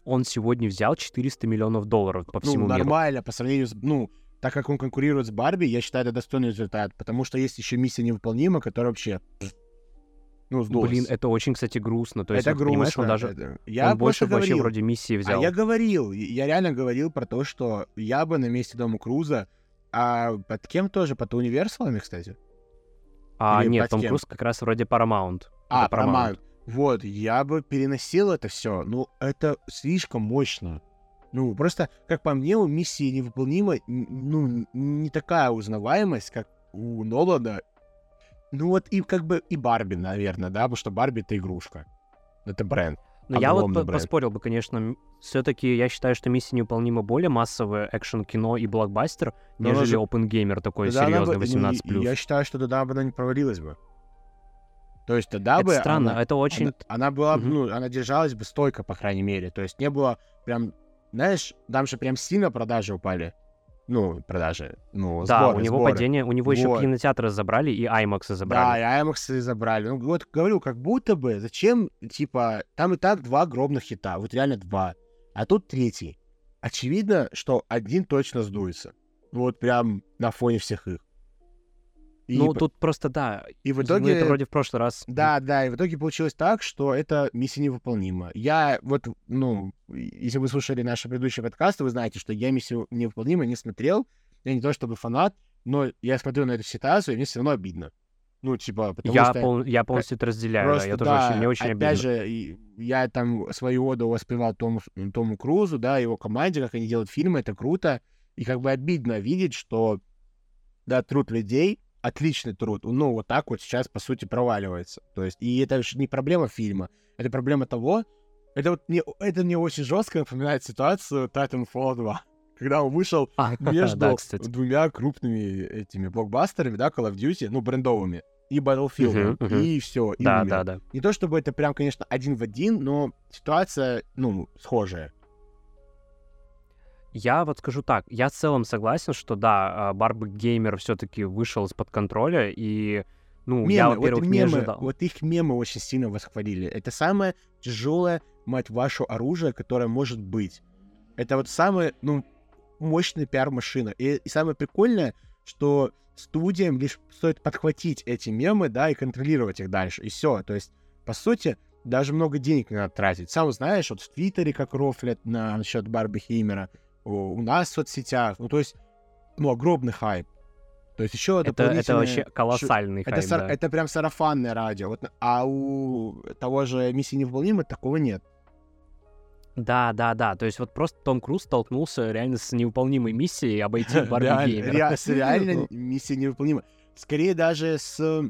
он сегодня взял 400 миллионов долларов по ну, всему миру. нормально по сравнению с... Ну, так как он конкурирует с Барби, я считаю, это достойный результат, потому что есть еще миссия невыполнима, которая вообще... Ну, сдулась. Блин, это очень, кстати, грустно. То есть, это вот, понимаешь, грустно. он даже это- Я он больше просто вообще говорил. вроде миссии А взял. я говорил, я реально говорил про то, что я бы на месте Дома Круза, а под кем тоже? Под универсалами, кстати? А, или нет, Том кем? Круз как раз вроде Paramount. А, Это Paramount. Paramount. Вот, я бы переносил это все. Ну, это слишком мощно. Ну, просто, как по мне, у миссии невыполнима, ну, не такая узнаваемость, как у Нолана. Ну, вот и как бы и Барби, наверное, да, потому что Барби — это игрушка. Это бренд. Но я вот бренд. поспорил бы, конечно, все-таки я считаю, что миссия невыполнима более массовое экшен-кино и блокбастер, Но она нежели же- Open Gamer такой Тогда серьезный, бы- 18+. Я считаю, что тогда бы она не провалилась бы. То есть тогда Это бы странно, она, это очень... она, она была, бы, Мгм. ну, она держалась бы стойко, по крайней мере. То есть не было прям, знаешь, там же прям сильно продажи упали. Ну, продажи, ну, Да, сборы, у него сборы. падение, у него еще Вот. кинотеатры забрали и IMAX Да, забрали. и IMAX забрали. Ну, вот говорю, как будто бы, зачем, типа, там и так два гробных хита, вот реально два. А тут третий. Очевидно, что один точно сдуется. Вот прям на фоне всех их. И, ну, тут просто, да, и в мы итоге... это вроде в прошлый раз... Да, да, и в итоге получилось так, что это миссия невыполнима. Я вот, ну, если вы слушали наши предыдущие подкасты, вы знаете, что я миссию невыполнима не смотрел. Я не то чтобы фанат, но я смотрю на эту ситуацию, и мне все равно обидно. Ну, типа, потому Я, что... пол- я полностью это разделяю, да, Просто, я тоже да, очень, мне очень опять обидно. же, я там свою оду воспевал Тому, Тому Крузу, да, его команде, как они делают фильмы, это круто. И как бы обидно видеть, что, да, труд людей, отличный труд, ну, вот так вот сейчас, по сути, проваливается. То есть, и это не проблема фильма, это проблема того, это вот мне, это мне очень жестко напоминает ситуацию Titanfall 2, когда он вышел А, между да, кстати. двумя крупными этими блокбастерами, да, Call of Duty, ну, брендовыми, и Battlefield, Мгм, мгм. и все, и Да, умер. да, да. Не то чтобы это прям, конечно, один в один, но ситуация, ну, схожая. Я вот скажу так, я в целом согласен, что да, а, Барби Геймер все-таки вышел из-под контроля, и, ну, Мемы, я, вот во-первых, не мемы, ожидал. вот их мемы очень сильно восхвалили. Это самое тяжелое, мать вашу, оружие, которое может быть. Это вот самая, ну, мощная пиар-машина. И, и самое прикольное, что студиям лишь стоит подхватить эти мемы, да, и контролировать их дальше. И все. То есть, по сути, даже много денег не надо тратить. Сам знаешь, вот в Твиттере как рофлят на насчет Барби Хеймера, у, нас в соцсетях. Ну, то есть, ну, огромный хайп. То есть еще Это, это вообще колоссальный это, хайп, сар- да. это прям сарафанное радио. Вот, а у того же миссии невыполнима такого нет. Да, да, да. То есть вот просто Том Круз столкнулся реально с невыполнимой миссией обойти Барби Геймера. с реально миссия невыполнима. Скорее даже с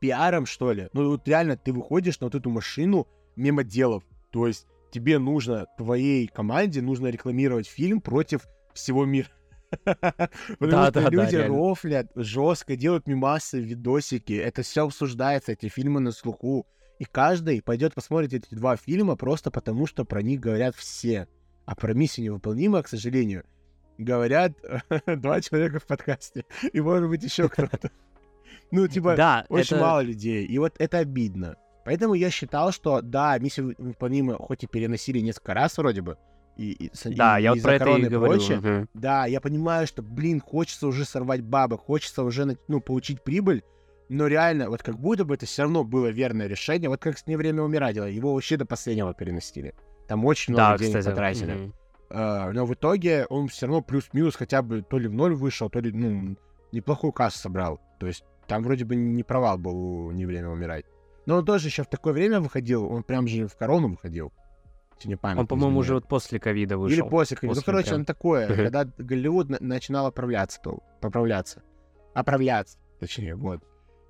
пиаром, что ли. Ну вот реально ты выходишь на вот эту машину мимо делов. То есть тебе нужно, твоей команде нужно рекламировать фильм против всего мира. Потому Да, что да, да, люди реально. рофлят жестко, делают мимасы, видосики. Это все обсуждается, эти фильмы на слуху. И каждый пойдет посмотреть эти два фильма просто потому, что про них говорят все. А про миссию невыполнима, к сожалению, говорят два человека в подкасте. И может быть еще кто-то. Ну, типа, Да, очень это- мало людей. И вот это обидно. Поэтому я считал, что да, миссию невыполнима хоть и переносили несколько раз вроде бы. И, и, Да, и я вот про это и говорю. прочее. мгм. Да, я понимаю, что, блин, хочется уже сорвать бабы, хочется уже, ну, получить прибыль, но реально, вот как будто бы это все равно было верное решение, вот как с «Не время умирать» его вообще до последнего переносили. Там очень много Да, денег кстати. потратили. мгм. А, но в итоге он все равно плюс-минус хотя бы то ли в ноль вышел, то ли, ну, неплохую кассу собрал. То есть там вроде бы не провал был «Не время умирать». Но он тоже еще в такое время выходил, он прям же в корону выходил. Не память Он, по-моему, уже вот после ковида Или вышел. после, ковида. После ну, короче, прям. он такое, когда Голливуд на- начинал оправляться, то, поправляться. Оправляться, точнее, вот.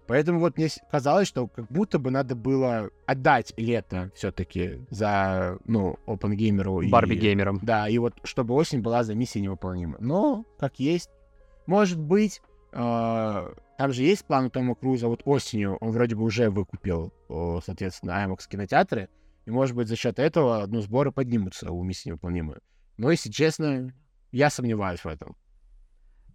Поэтому вот мне казалось, что как будто бы надо было отдать лето все-таки за, ну, OpenGamer. и- Барби геймером. Да, и вот чтобы осень была за миссией невыполнима. Но, как есть. Может быть, э, там же есть план у Тома Круза, вот осенью он вроде бы уже выкупил, о, соответственно, IMAX кинотеатры, и, может быть, за счет этого, ну, сборы поднимутся у миссии невыполнимой. Но, если честно, я сомневаюсь в этом.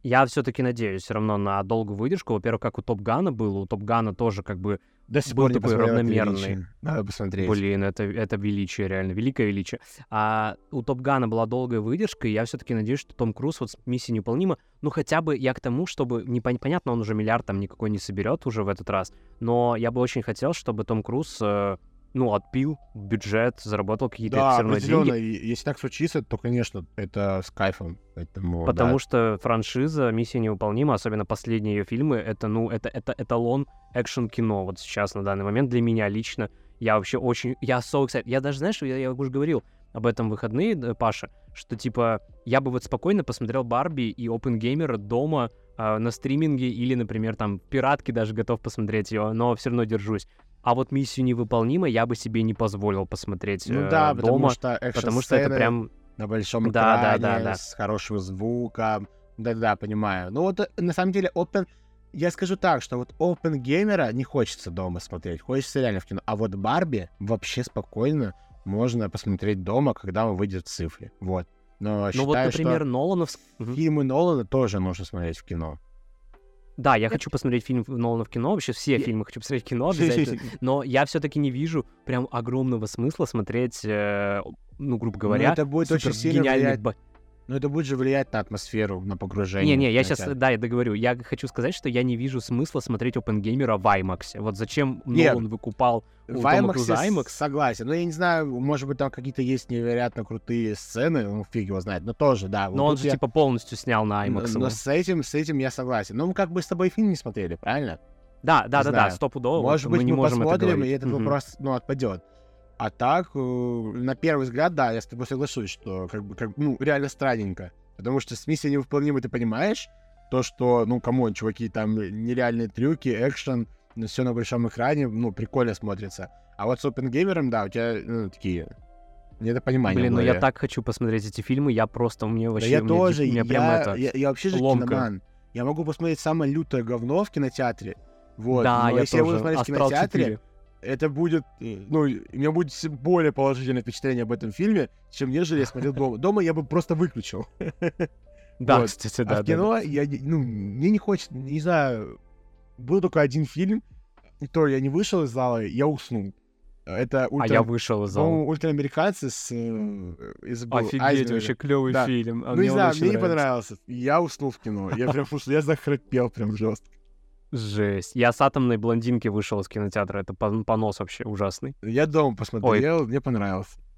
Я все-таки надеюсь все равно на долгую выдержку. Во-первых, как у Топ Гана было. У Топ Гана тоже как бы До сих Был пор такой равномерный. Надо посмотреть. Блин, это, это величие, реально, великое величие. А у Топ Гана была долгая выдержка, и я все-таки надеюсь, что Том Круз вот с миссией неуполнима, ну хотя бы я к тому, чтобы, непон- понятно, он уже миллиард там никакой не соберет уже в этот раз, но я бы очень хотел, чтобы Том Круз, э, ну, отпил бюджет, заработал какие-то Да, все равно деньги, Если так случится, то, конечно, это с кайфом. Поэтому, потому да. что франшиза «Миссия невыполнима», особенно последние ее фильмы, это, ну, это, это эталон экшн-кино вот сейчас на данный момент для меня лично. Я вообще очень... Я so excited. Я даже, знаешь, я, я уже говорил об этом выходные, Паша, что, типа, я бы вот спокойно посмотрел Барби и Опенгеймера дома а, на стриминге или, например, там, в пиратке даже готов посмотреть ее, но все равно держусь. А вот «Миссию невыполнима» я бы себе не позволил посмотреть Ну э, да, потому дома, что потому что это прям... на большом Да, да, экране, да, да. с хорошим звуком. Да-да, понимаю. Ну вот, э, на самом деле, Open... Я скажу так, что вот Open геймера не хочется дома смотреть, хочется реально в кино. А вот Барби вообще спокойно можно посмотреть дома, когда он выйдет в цифре. Вот. Но Ну вот, считаю, например, что Ноланов... Фильмы Нолана тоже нужно смотреть в кино. Да, я хочу посмотреть фильм Нолана в кино, вообще все Я- фильмы хочу посмотреть в кинно обязательно, но я все-таки не вижу прям огромного смысла смотреть, э, ну, грубо говоря, Ну, это будет очень сильно гениальный влиять Но это будет же влиять на атмосферу, на погружение. Не-не, я сейчас, да, я договорю. Я хочу сказать, что я не вижу смысла смотреть Опенгеймера в IMAX. Вот зачем Нет. Нолан выкупал у В IMAX Круза IMAX? согласен. Ну, я не знаю, может быть, там какие-то есть невероятно крутые сцены, ну, фиг его знает, но тоже, да. вот Но он же я- типа полностью снял на Но- IMAX. Но его. с этим, с этим я согласен. Ну, мы как бы с тобой фильм не смотрели, правильно? Да, да, да, да, стопудово. Может быть, мы не мы можем это посмотрим, и говорить. этот вопрос, ну, отпадет. А так, э, на первый взгляд, да, я с тобой соглашусь, что как бы, как, ну, реально странненько. Потому что с миссией невыполнимой ты понимаешь, то, что, ну, come on, чуваки, там нереальные трюки, экшен, все на большом экране, ну, прикольно смотрится. А вот с опенгеймером, да, у тебя, ну, такие недопонимания. Блин, в ну я так хочу посмотреть эти фильмы, я просто, мне Да вообще... я мне тоже, меня я, прям это... я, я вообще же ломка. киноман. Я могу посмотреть самое лютое говно в кинотеатре. Вот. да, но я если я буду тоже. смотреть в Астрал кинотеатре, 4. Это будет, э, ну, у меня будет более положительное впечатление об этом фильме, чем нежели я смотрел дома. Дома я бы просто выключил. Да, Вот. кстати, а да. в да, кино я, ну, мне не хочется, не знаю, был только один фильм, и то я не вышел из зала, я уснул. Это да. А ультра... я вышел из зала. ультраамериканцы с... э, из был Офигеть, Айзенберга. вообще клевый Да. фильм. А Ну, не знаю, мне не понравился. Я уснул в кино. Я прям слушай, я захрапел прям жестко. Жесть. Я с атомной блондинки вышел из кинотеатра. Это пон- понос вообще ужасный. Я дома посмотрел, мне понравился.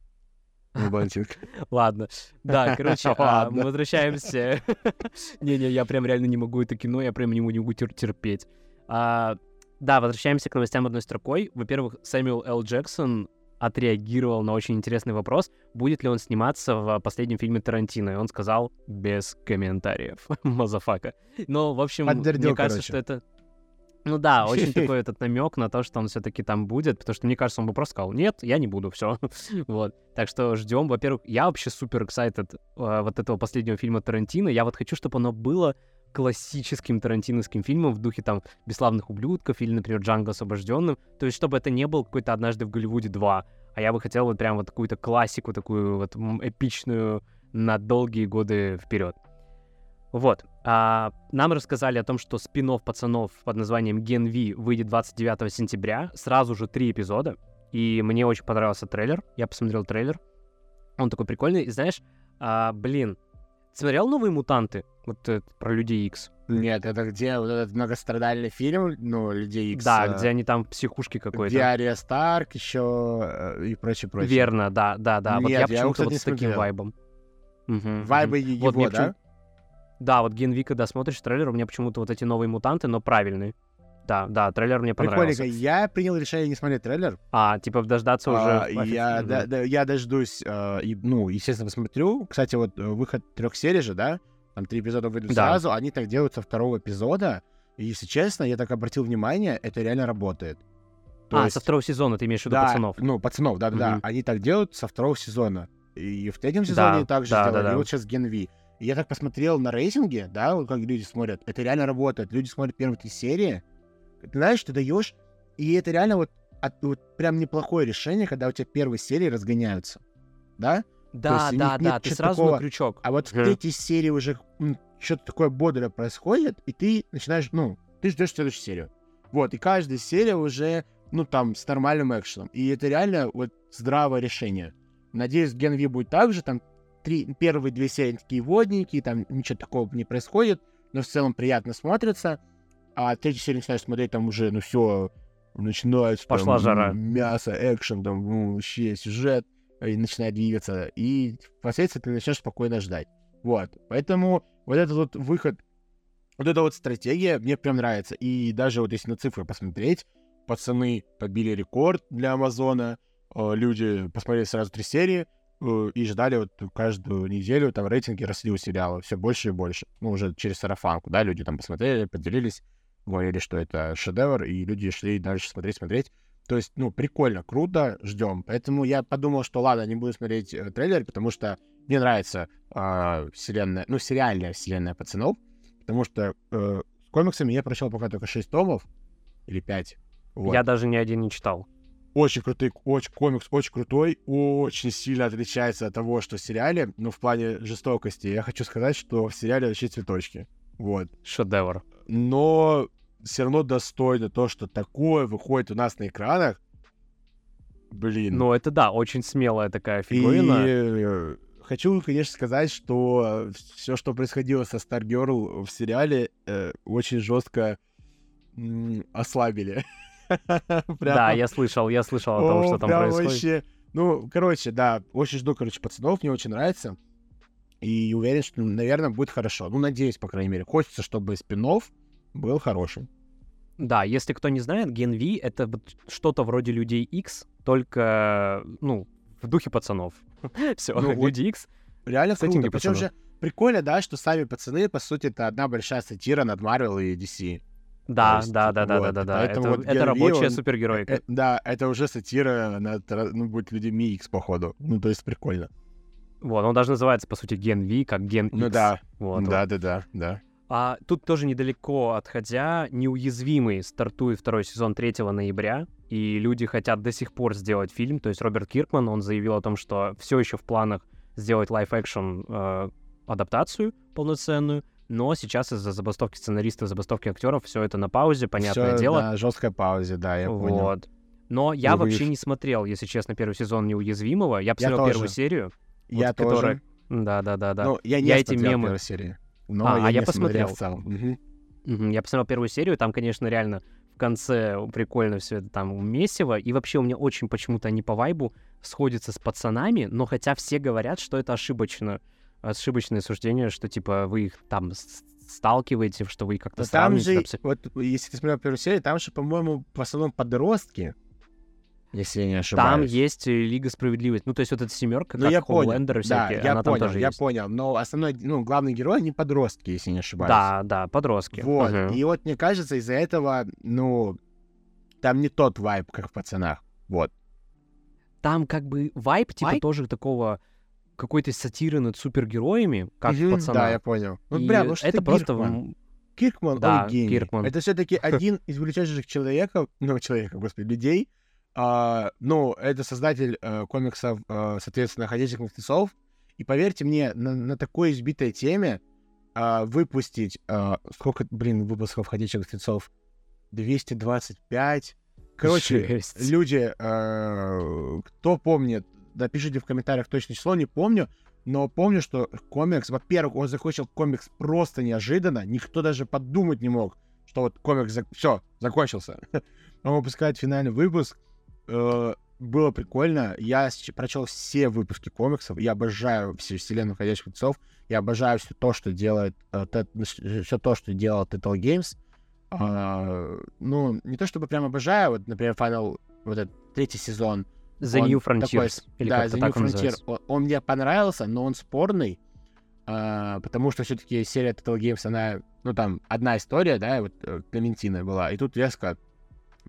Ну, блондинка. Ладно. Да, короче, а, мы возвращаемся. Не-не, я прям реально не могу это кино, я прям не могу тер- терпеть. А, Да, возвращаемся к новостям одной строкой. Во-первых, Сэмюэл Л. Джексон отреагировал на очень интересный вопрос, будет ли он сниматься в последнем фильме Тарантино. И он сказал без комментариев. Motherfucker. Ну, в общем, мне кажется, что это... Ну да, очень такой этот намек на то, что он все-таки там будет, потому что мне кажется, он бы просто сказал, нет, я не буду, все. вот. Так что ждем. Во-первых, я вообще супер excited э, вот этого последнего фильма Тарантино. Я вот хочу, чтобы оно было классическим тарантиновским фильмом в духе там «Бесславных ублюдков» или, например, «Джанго освобожденным». То есть, чтобы это не был какой-то «Однажды в Голливуде 2», а я бы хотел вот прям вот какую-то классику, такую вот эпичную на долгие годы вперед. Вот. А, нам рассказали о том, что спин пацанов под названием Gen V выйдет 29 сентября. Сразу же три эпизода. И мне очень понравился трейлер. Я посмотрел трейлер. Он такой прикольный. И знаешь, а, блин, смотрел новые мутанты? Вот э, про Людей Икс. Нет, это где вот этот многострадальный фильм, ну, Людей Икс. Да, э, где они там в психушке какой-то. Где Ария Старк еще и прочее, прочее. Верно, да, да, да. вот Нет, я я его, почему-то вот с таким смотрел. вайбом. Мгм, Вайбы мгм. его, Вот да? Да, вот Генви, когда смотришь трейлер, у меня почему-то вот эти новые мутанты, но правильные. Да, да, трейлер мне понравился. Прикольненько. Я принял решение не смотреть трейлер. А, типа дождаться уже... А, офи- я, Мгм. да- да, я дождусь, э, и, ну, естественно, посмотрю. Кстати, вот э, выход трех серий же, да? Там три эпизода выйдут Да. сразу. Они так делают со второго эпизода. И, если честно, я так обратил внимание, это реально работает. То а, есть- со второго сезона ты имеешь в виду да, пацанов? Ну, пацанов, да-да-да. Они так делают со второго сезона. И в третьем сезоне Да, также да, сделали. да, да. И вот сейчас Ген Ви. Я так посмотрел на рейтинге, да, вот как люди смотрят. Это реально работает. Люди смотрят первые три серии. Ты знаешь, ты даешь, и это реально вот, от- вот прям неплохое решение, когда у тебя первые серии разгоняются. Да? Да, есть да, нет- да, нет ты сразу такого. на крючок. А вот в Мгм. третьей серии уже что-то такое бодрое происходит, и ты начинаешь, ну, ты ждешь следующую серию. Вот, и каждая серия уже, ну, там, с нормальным экшеном. И это реально вот здравое решение. Надеюсь, Ген Ви будет так же, там, три, первые две серии такие водненькие, там ничего такого не происходит, но в целом приятно смотрится. А третью серию начинаешь смотреть, там уже, ну, все, начинается там, Пошла жара. м, мясо, экшен, там, ну, вообще сюжет, и начинает двигаться, и впоследствии ты начнешь спокойно ждать. Вот, поэтому вот этот вот выход, вот эта вот стратегия мне прям нравится. И даже вот если на цифры посмотреть, пацаны побили рекорд для Амазона, э, люди посмотрели сразу три серии э, и ждали вот каждую неделю, там рейтинги росли у сериала все больше и больше. Ну, уже через сарафанку, да, люди там посмотрели, поделились, говорили, что это шедевр, и люди шли дальше смотреть, смотреть. То есть, ну, прикольно, круто, ждем. Поэтому я подумал, что ладно, не буду смотреть э, трейлер, потому что мне нравится э, вселенная, ну, сериальная вселенная пацанов, потому что э, с комиксами я прочел пока только 6 томов или 5. Вот. Я даже ни один не читал. Очень крутый, очень комикс, очень крутой, очень сильно отличается от того, что в сериале, но в плане жестокости. Я хочу сказать, что в сериале вообще цветочки. Вот. Шедевр. Но все равно достойно то, что такое выходит у нас на экранах. Блин. Ну, это да, очень смелая такая И фигурина. э, хочу, конечно, сказать, что все, что происходило со Stargirl в сериале, э, очень жестко ослабили. Да, я слышал, я слышал о том, что там происходит. Ну, короче, да, очень жду, короче, пацанов, мне очень нравится. И уверен, что, наверное, будет хорошо. Ну, надеюсь, по крайней мере. Хочется, чтобы спин был хорошим. Да, если кто не знает, Gen V — это что-то вроде Людей X, только, ну, в духе пацанов. Все, Ну, Люди X. Реально круто. Причем же прикольно, да, что сами пацаны, по сути, это одна большая сатира над Марвел и DC. Да, есть, да, да, да, вот, да, да, да. поэтому Это, вот это рабочая он- супергероика. Э, да, это уже сатира над, ну, будет людьми X, походу. Ну, то есть прикольно. Вот, он даже называется, по сути, Gen V, как Gen X. Ну да, Вот, да, да, да, да. А тут тоже недалеко отходя, неуязвимый стартует второй сезон 3 ноября, и люди хотят до сих пор сделать фильм. То есть Роберт Киркман, он заявил о том, что все еще в планах сделать live-action э, адаптацию полноценную, но сейчас из-за забастовки сценаристов, забастовки актеров все это на паузе, понятное Всё дело. на жесткой паузе, да, я понял. вот. Но я вы вообще не смотрел, если честно, первый сезон неуязвимого. Я посмотрел тоже. первую серию. Я вот, которая- тоже. Да, да, да, да. Ну, я не Я эти мемы- первую серию. Но А, я а я не смотрел посмотрел. в целом. Мгм. Мгм, Я посмотрел первую серию, там, конечно, реально в конце прикольно все это там месиво, и вообще у меня очень почему-то они по вайбу сходятся с пацанами, но хотя все говорят, что это ошибочно, ошибочное суждение, что типа вы их там сталкиваете, что вы их как-то там же, вот если ты смотрел первую серию, там же, по-моему, в основном подростки, если я не Там ошибаюсь. есть э, Лига Справедливости. Ну, то есть вот эта семерка, Ну, как я понял. И Да, всякие, я она там понял, тоже я есть. понял. Но основной, ну, главный герой, они подростки, если не ошибаюсь. Да, да, подростки. Вот. Мгм. И вот мне кажется, из-за этого, ну, там не тот вайб, как в пацанах. Вот. Там как бы вайп, типа Вайб? тоже такого какой-то сатиры над супергероями, как Мгм, в пацанах. Да, я понял. Ну, И бля, ну что это ты просто Киркман? Да, он гений. Киркман. Это все-таки один из величайших человеков, ну, человеков, господи, людей. А, ну, это создатель э, комиксов, э, соответственно, «Ходячих мертвецов». И поверьте мне, на, на такой избитой теме а, выпустить... а, сколько, блин, выпусков «Ходячих мертвецов»? 225. Короче, Жесть. люди, э, кто помнит, напишите в комментариях точное число, не помню, но помню, что комикс, во-первых, он закончил комикс просто неожиданно, никто даже подумать не мог, что вот комикс, все, закончился. Он выпускает финальный выпуск, Э, было прикольно, я прочел все выпуски комиксов, я обожаю всю вселенную ходячих мертвецов, я обожаю все то, что делает, все то, что делал Telltale Games, А, ну, не то чтобы прям обожаю, вот, например, Final, вот этот третий сезон, The он New такой Frontiers. с- или да, The New Frontier. называется. Он, он мне понравился, но он спорный. а, потому что все-таки серия Total Games, она, ну, там, одна история, да, вот э, Клементина была, и тут резко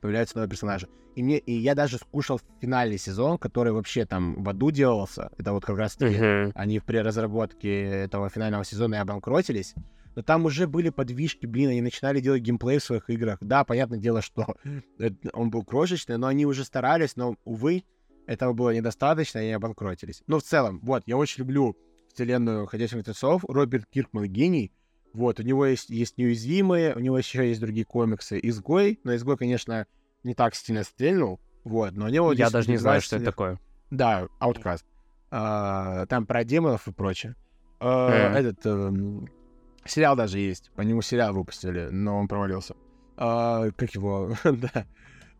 появляются новые персонажи. И мне, и я даже скушал финальный сезон, который вообще там в аду делался. Это вот как раз таки Мгм. они при разработке этого финального сезона и обанкротились. Но там уже были подвижки, блин, они начинали делать геймплей в своих играх. Да, понятное дело, что он был крошечный, но они уже старались, но, увы, этого было недостаточно, и они обанкротились. Но в целом, вот, я очень люблю вселенную «Ходячих мертвецов». Роберт Киркман гений. Вот, у него есть, есть неуязвимые, у него еще есть другие комиксы. Изгой, но Изгой, конечно, не так сильно стрельнул. Вот, но у него Я даже не знаю, что это такое. Да, Outcast. А, там про демонов и прочее. А, Мгм. Этот эм, сериал даже есть. По нему сериал выпустили, но он провалился. А, как его? да.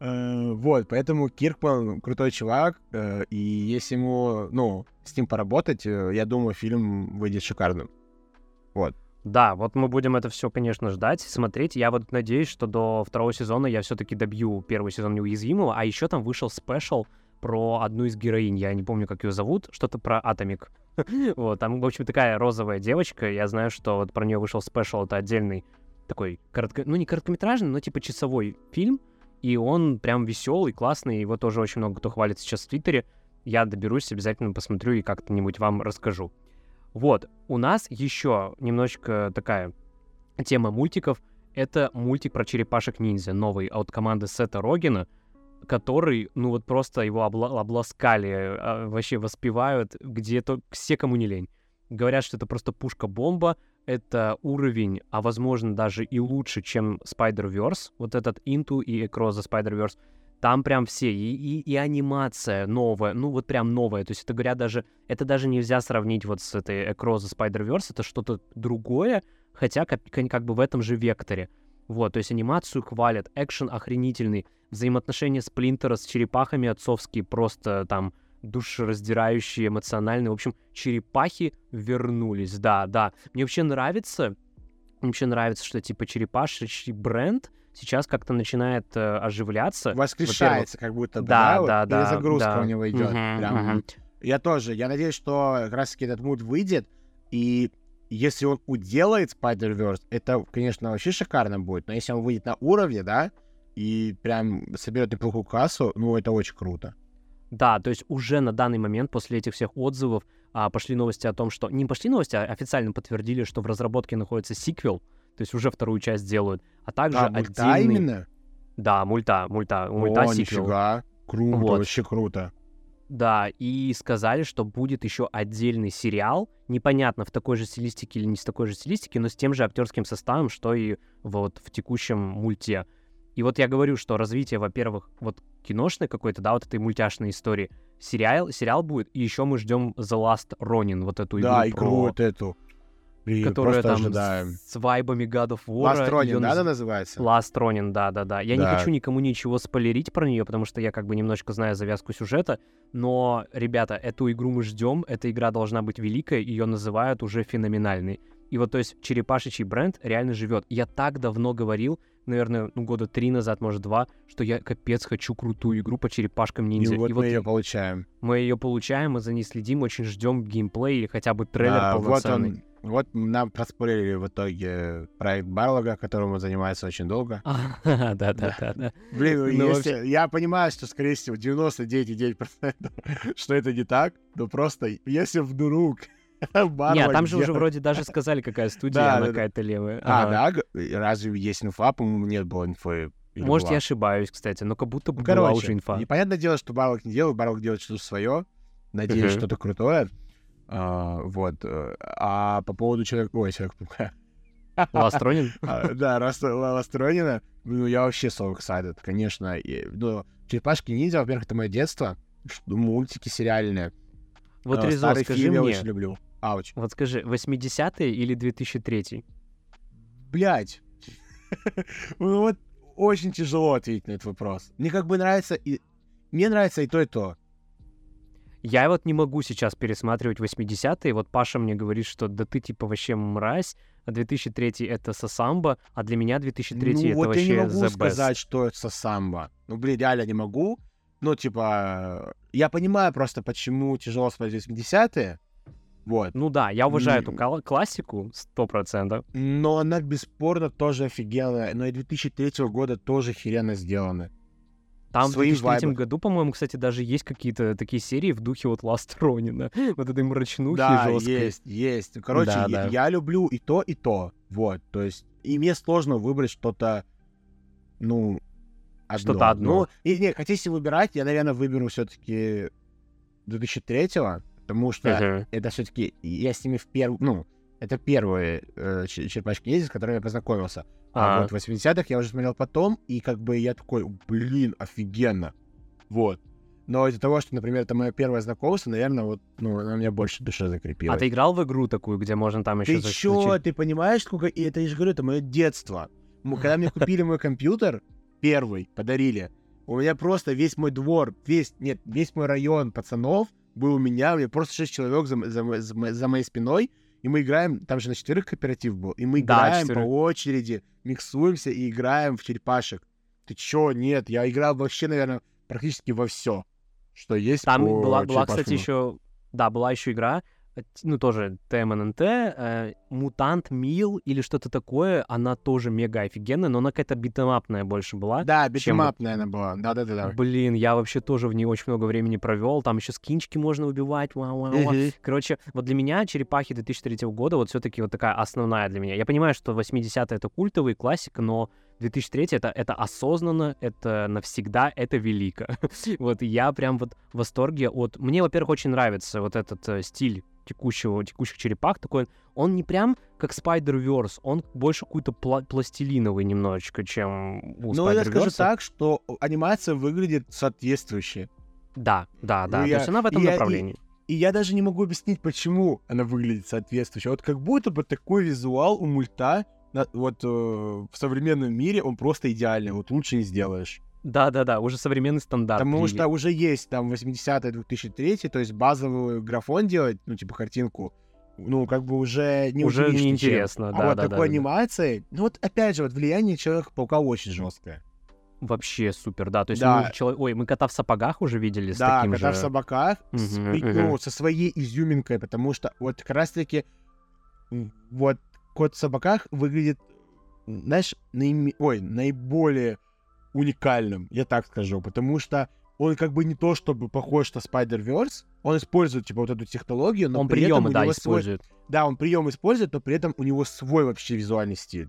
Э, вот, поэтому Киркман крутой чувак, э, и если ему, ну, с ним поработать, э, я думаю, фильм выйдет шикарным. Да, вот мы будем это все, конечно, ждать, смотреть. Я вот надеюсь, что до второго сезона я все-таки добью первый сезон неуязвимого, а еще там вышел special про одну из героинь. Я не помню, как ее зовут, что-то про Atomic. Вот, там, в общем, такая розовая девочка. Я знаю, что вот про нее вышел special, это отдельный такой, коротко... ну не короткометражный, но типа часовой фильм. И он прям веселый, классный. Его тоже очень много кто хвалит сейчас в Твиттере. Я доберусь, обязательно посмотрю и как-нибудь вам расскажу. Вот, у нас еще немножечко такая тема мультиков. Это мультик про черепашек-ниндзя, новый от команды Сета Рогина, который, ну вот просто его обла- обласкали, а, вообще воспевают где-то все, кому не лень. Говорят, что это просто пушка-бомба, это уровень, а возможно даже и лучше, чем Spider-Verse, вот этот Into и Across the Spider-Verse. Там прям все, и, и, и анимация новая, ну вот прям новая. То есть это говорят даже, это даже нельзя сравнить вот с этой Across the Spider-Verse, это что-то другое, хотя как, как бы в этом же векторе. Вот, то есть анимацию хвалят, экшен охренительный, взаимоотношения Сплинтера с черепахами отцовские просто там душераздирающие, эмоциональные. В общем, черепахи вернулись, да, да. Мне вообще нравится, мне вообще нравится, что типа черепашечий бренд сейчас как-то начинает э, оживляться. Воскрешается, как будто Да, да, вот да, да, перезагрузка да. у него идет. Мгм, Прям мгм. Я тоже. Я надеюсь, что как раз-таки этот муд выйдет, и если он уделает Spider-Verse, это, конечно, вообще шикарно будет. Но если он выйдет на уровне, да, и прям соберет неплохую кассу, ну, это очень круто. Да, то есть уже на данный момент после этих всех отзывов а, пошли новости о том, что... Не пошли новости, а официально подтвердили, что в разработке находится сиквел, то есть уже вторую часть делают, а также А, мульта отдельный... именно? Да, мульта, мульта, мульта О, сиквел. нифига. Круто, Вот. вообще круто. Да, и сказали, что будет еще отдельный сериал, непонятно, в такой же стилистике или не с такой же стилистике, но с тем же актерским составом, что и вот в текущем мульте. И вот я говорю, что развитие, во-первых, вот киношной какой-то, да, вот этой мультяшной истории, сериал, сериал будет, и еще мы ждем The Last Ronin, вот эту игру, Да, игру про- вот эту. Блин, которая там ожидаем. с, вайбами God of War. Last Ronin, её да, она называется? Last Ronin, да-да-да. Я не Да. хочу никому ничего спойлерить про нее, потому что я как бы немножко знаю завязку сюжета, но, ребята, эту игру мы ждем, эта игра должна быть великой, ее называют уже феноменальной. И вот, то есть, черепашечий бренд реально живет. Я так давно говорил, наверное, ну, года три назад, может, два, что я капец хочу крутую игру по черепашкам И ниндзя. вот И мы ее получаем. мы ее получаем, мы за ней следим, очень ждем геймплей или хотя бы трейлер вот полноценный. он, вот нам проспорили в итоге проект Барлога, которым он занимается очень долго. Да-да-да-да. Блин, ну, если... я понимаю, что, скорее всего, 99,9% что это не так, но просто если вдруг Нет, там же уже вроде даже сказали, какая студия, она какая-то левая. А, да? Разве есть инфа? По-моему, нет было инфы. Может, я ошибаюсь, кстати, но как будто бы Ну, была уже инфа. непонятное дело, что Барлок не делает, Барлок делает что-то свое. Надеюсь, что-то крутое. А, вот. э, А по поводу человека... Ой. Last Ronin? А, Да, раз Ластронина, ну, я вообще so excited, конечно. Ну, Черепашки ниндзя, во-первых, это мое детство. Мультики сериальные. Вот, А, Резо, скажи мне, очень люблю. Ауч. вот скажи, 80-е или 2003 Блять. Ну вот очень тяжело ответить на этот вопрос. Мне как бы нравится и... Мне нравится и то, и то. Я вот не могу сейчас пересматривать 80-е, вот Паша мне говорит, что да ты типа вообще мразь, а 2003 это Сосамба, а для меня 2003 ну это вот вообще я не могу сказать, best. что это самбо. Ну, блин, реально не могу. Ну, типа, я понимаю просто, почему тяжело смотреть 80-е, Вот. Ну да, я уважаю эту М. кла- классику, сто процентов. Но она бесспорно тоже офигенная. Но и 2003 года тоже херенно сделаны. Там в Своим 2003 вайбом. году, по-моему, кстати, даже есть какие-то такие серии в духе вот Ласт Ронина. Вот этой мрачнухи да, жесткой. есть, есть. Короче, Да, я, да. я люблю и то, и то. Вот, то есть, и мне сложно выбрать что-то, ну, одно. Что-то одно. Ну, и, не, хотите выбирать, я, наверное, выберу все-таки 2003-го, потому что Мгм. это все-таки я с ними в первый, ну, это первые э, ч- черепашки ниндзя, с которыми я познакомился. А А. вот 80-х я уже смотрел потом, и как бы я такой, блин, офигенно. Вот. Но из-за того, что, например, это мое первое знакомство, наверное, вот, ну, она меня больше в душе закрепилась. А ты играл в игру такую, где можно там еще Ты чё, ты понимаешь, сколько... И это я же говорю, это мое детство. Когда мне купили мой компьютер, первый, подарили, у меня просто весь мой двор, весь, нет, весь мой район пацанов был у меня, у меня просто шесть человек за, за, за за моей спиной, и мы играем, там же на четверых кооператив был, и мы Да, играем четверых. по очереди, миксуемся и играем в черепашек. Ты чё, нет, я играл вообще, наверное, практически во все, что есть Там по была, была, кстати, еще... Да, была еще игра, ну, тоже TMNT, э, Mutant Melee или что-то такое, она тоже мега офигенная, но она какая-то beat 'em up ная больше была. Да, чем вот- beat 'em up, наверное, была. Да-да-да. Блин, я вообще тоже в ней очень много времени провел. Там еще скинчики можно убивать. Вау, вау, вау. Короче, вот для меня черепахи 2003 года вот все-таки вот такая основная для меня. Я понимаю, что 80-е это культовый классика, но 2003 это, это осознанно, это навсегда, это велико. вот я прям вот в восторге от... Мне, во-первых, очень нравится вот этот э, стиль текущего, текущих черепах такой. Он не прям как Spider-Verse, он больше какой-то пла- пластилиновый немножечко, чем у Ну, я скажу так, что анимация выглядит соответствующе. Да, да, да. Ну, То я- есть она в этом я- и- направлении. И я даже не могу объяснить, почему она выглядит соответствующе. Вот как будто бы такой визуал у мульта на- вот э, в современном мире, он просто идеальный. Вот лучше не сделаешь. Да, да, да, уже современный стандарт. Потому что уже есть там 80-е, 2003 то есть базовый графон делать, ну, типа картинку, ну, как бы уже не уже неинтересно, А да, вот да, такой да, да, да. ну вот опять же, вот влияние Человека-паука очень жесткое. Вообще супер, да. То есть Да. мы уже чело- Ой, мы кота в сапогах уже видели с Да, таким кота же... в собаках, с, Мгм, при- мгм. ну, со своей изюминкой, потому что вот как раз-таки вот кот в собаках выглядит, знаешь, наиме- ой, наиболее уникальным, я так скажу, потому что он как бы не то чтобы похож на Spider-Verse, он использует, типа, вот эту технологию, но Он при этом приемы, у да, него свой... использует. Да, он прием использует, но при этом у него свой вообще визуальный стиль.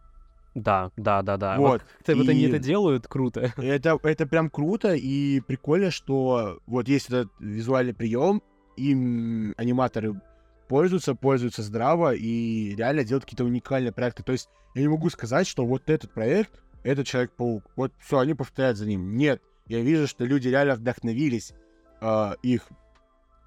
Да, да, да, да. Вот. Как-то вот они И- это делают, круто. Это, это прям круто и прикольно, что вот есть этот визуальный прием, им аниматоры пользуются, пользуются здраво и реально делают какие-то уникальные проекты. То есть я не могу сказать, что вот этот проект, это Человек-паук, вот все, они повторяют за ним. Нет, я вижу, что люди реально вдохновились э, их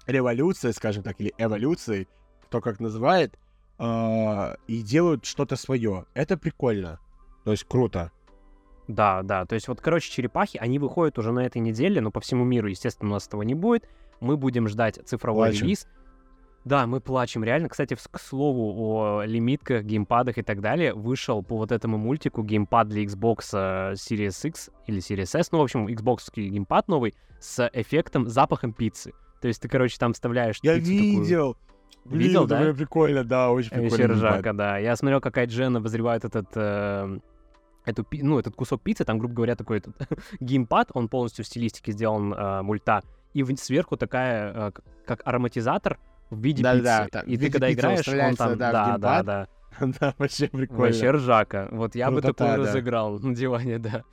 революцией, скажем так, или эволюцией, кто как называет, э, и делают что-то свое. Это прикольно. То есть круто. Да, да. То есть вот, короче, черепахи, они выходят уже на этой неделе, но по всему миру, естественно, у нас этого не будет. Мы будем ждать цифровой Плачем. релиз. Да, мы плачем, реально. Кстати, к слову о лимитках, геймпадах и так далее, вышел по вот этому мультику геймпад для Xbox э, Series X или Series S, ну, в общем, Xbox геймпад новый с эффектом, запахом пиццы. То есть ты, короче, там вставляешь Я пиццу такую- видел. Блин, Видел, да? прям прикольно, да, очень прикольно. ржака, да. Я смотрел, как Айджен обозревает этот, э, эту, ну, этот кусок пиццы, там, грубо говоря, такой этот геймпад, он полностью в стилистике сделан э, мульта, и сверху такая, э, как ароматизатор в виде Да-да, пиццы. там в и ты когда играешь, он там, да, да, да, да, Да, вообще прикольно. вообще ржака. Вот я бы да. разыграл на диване, да.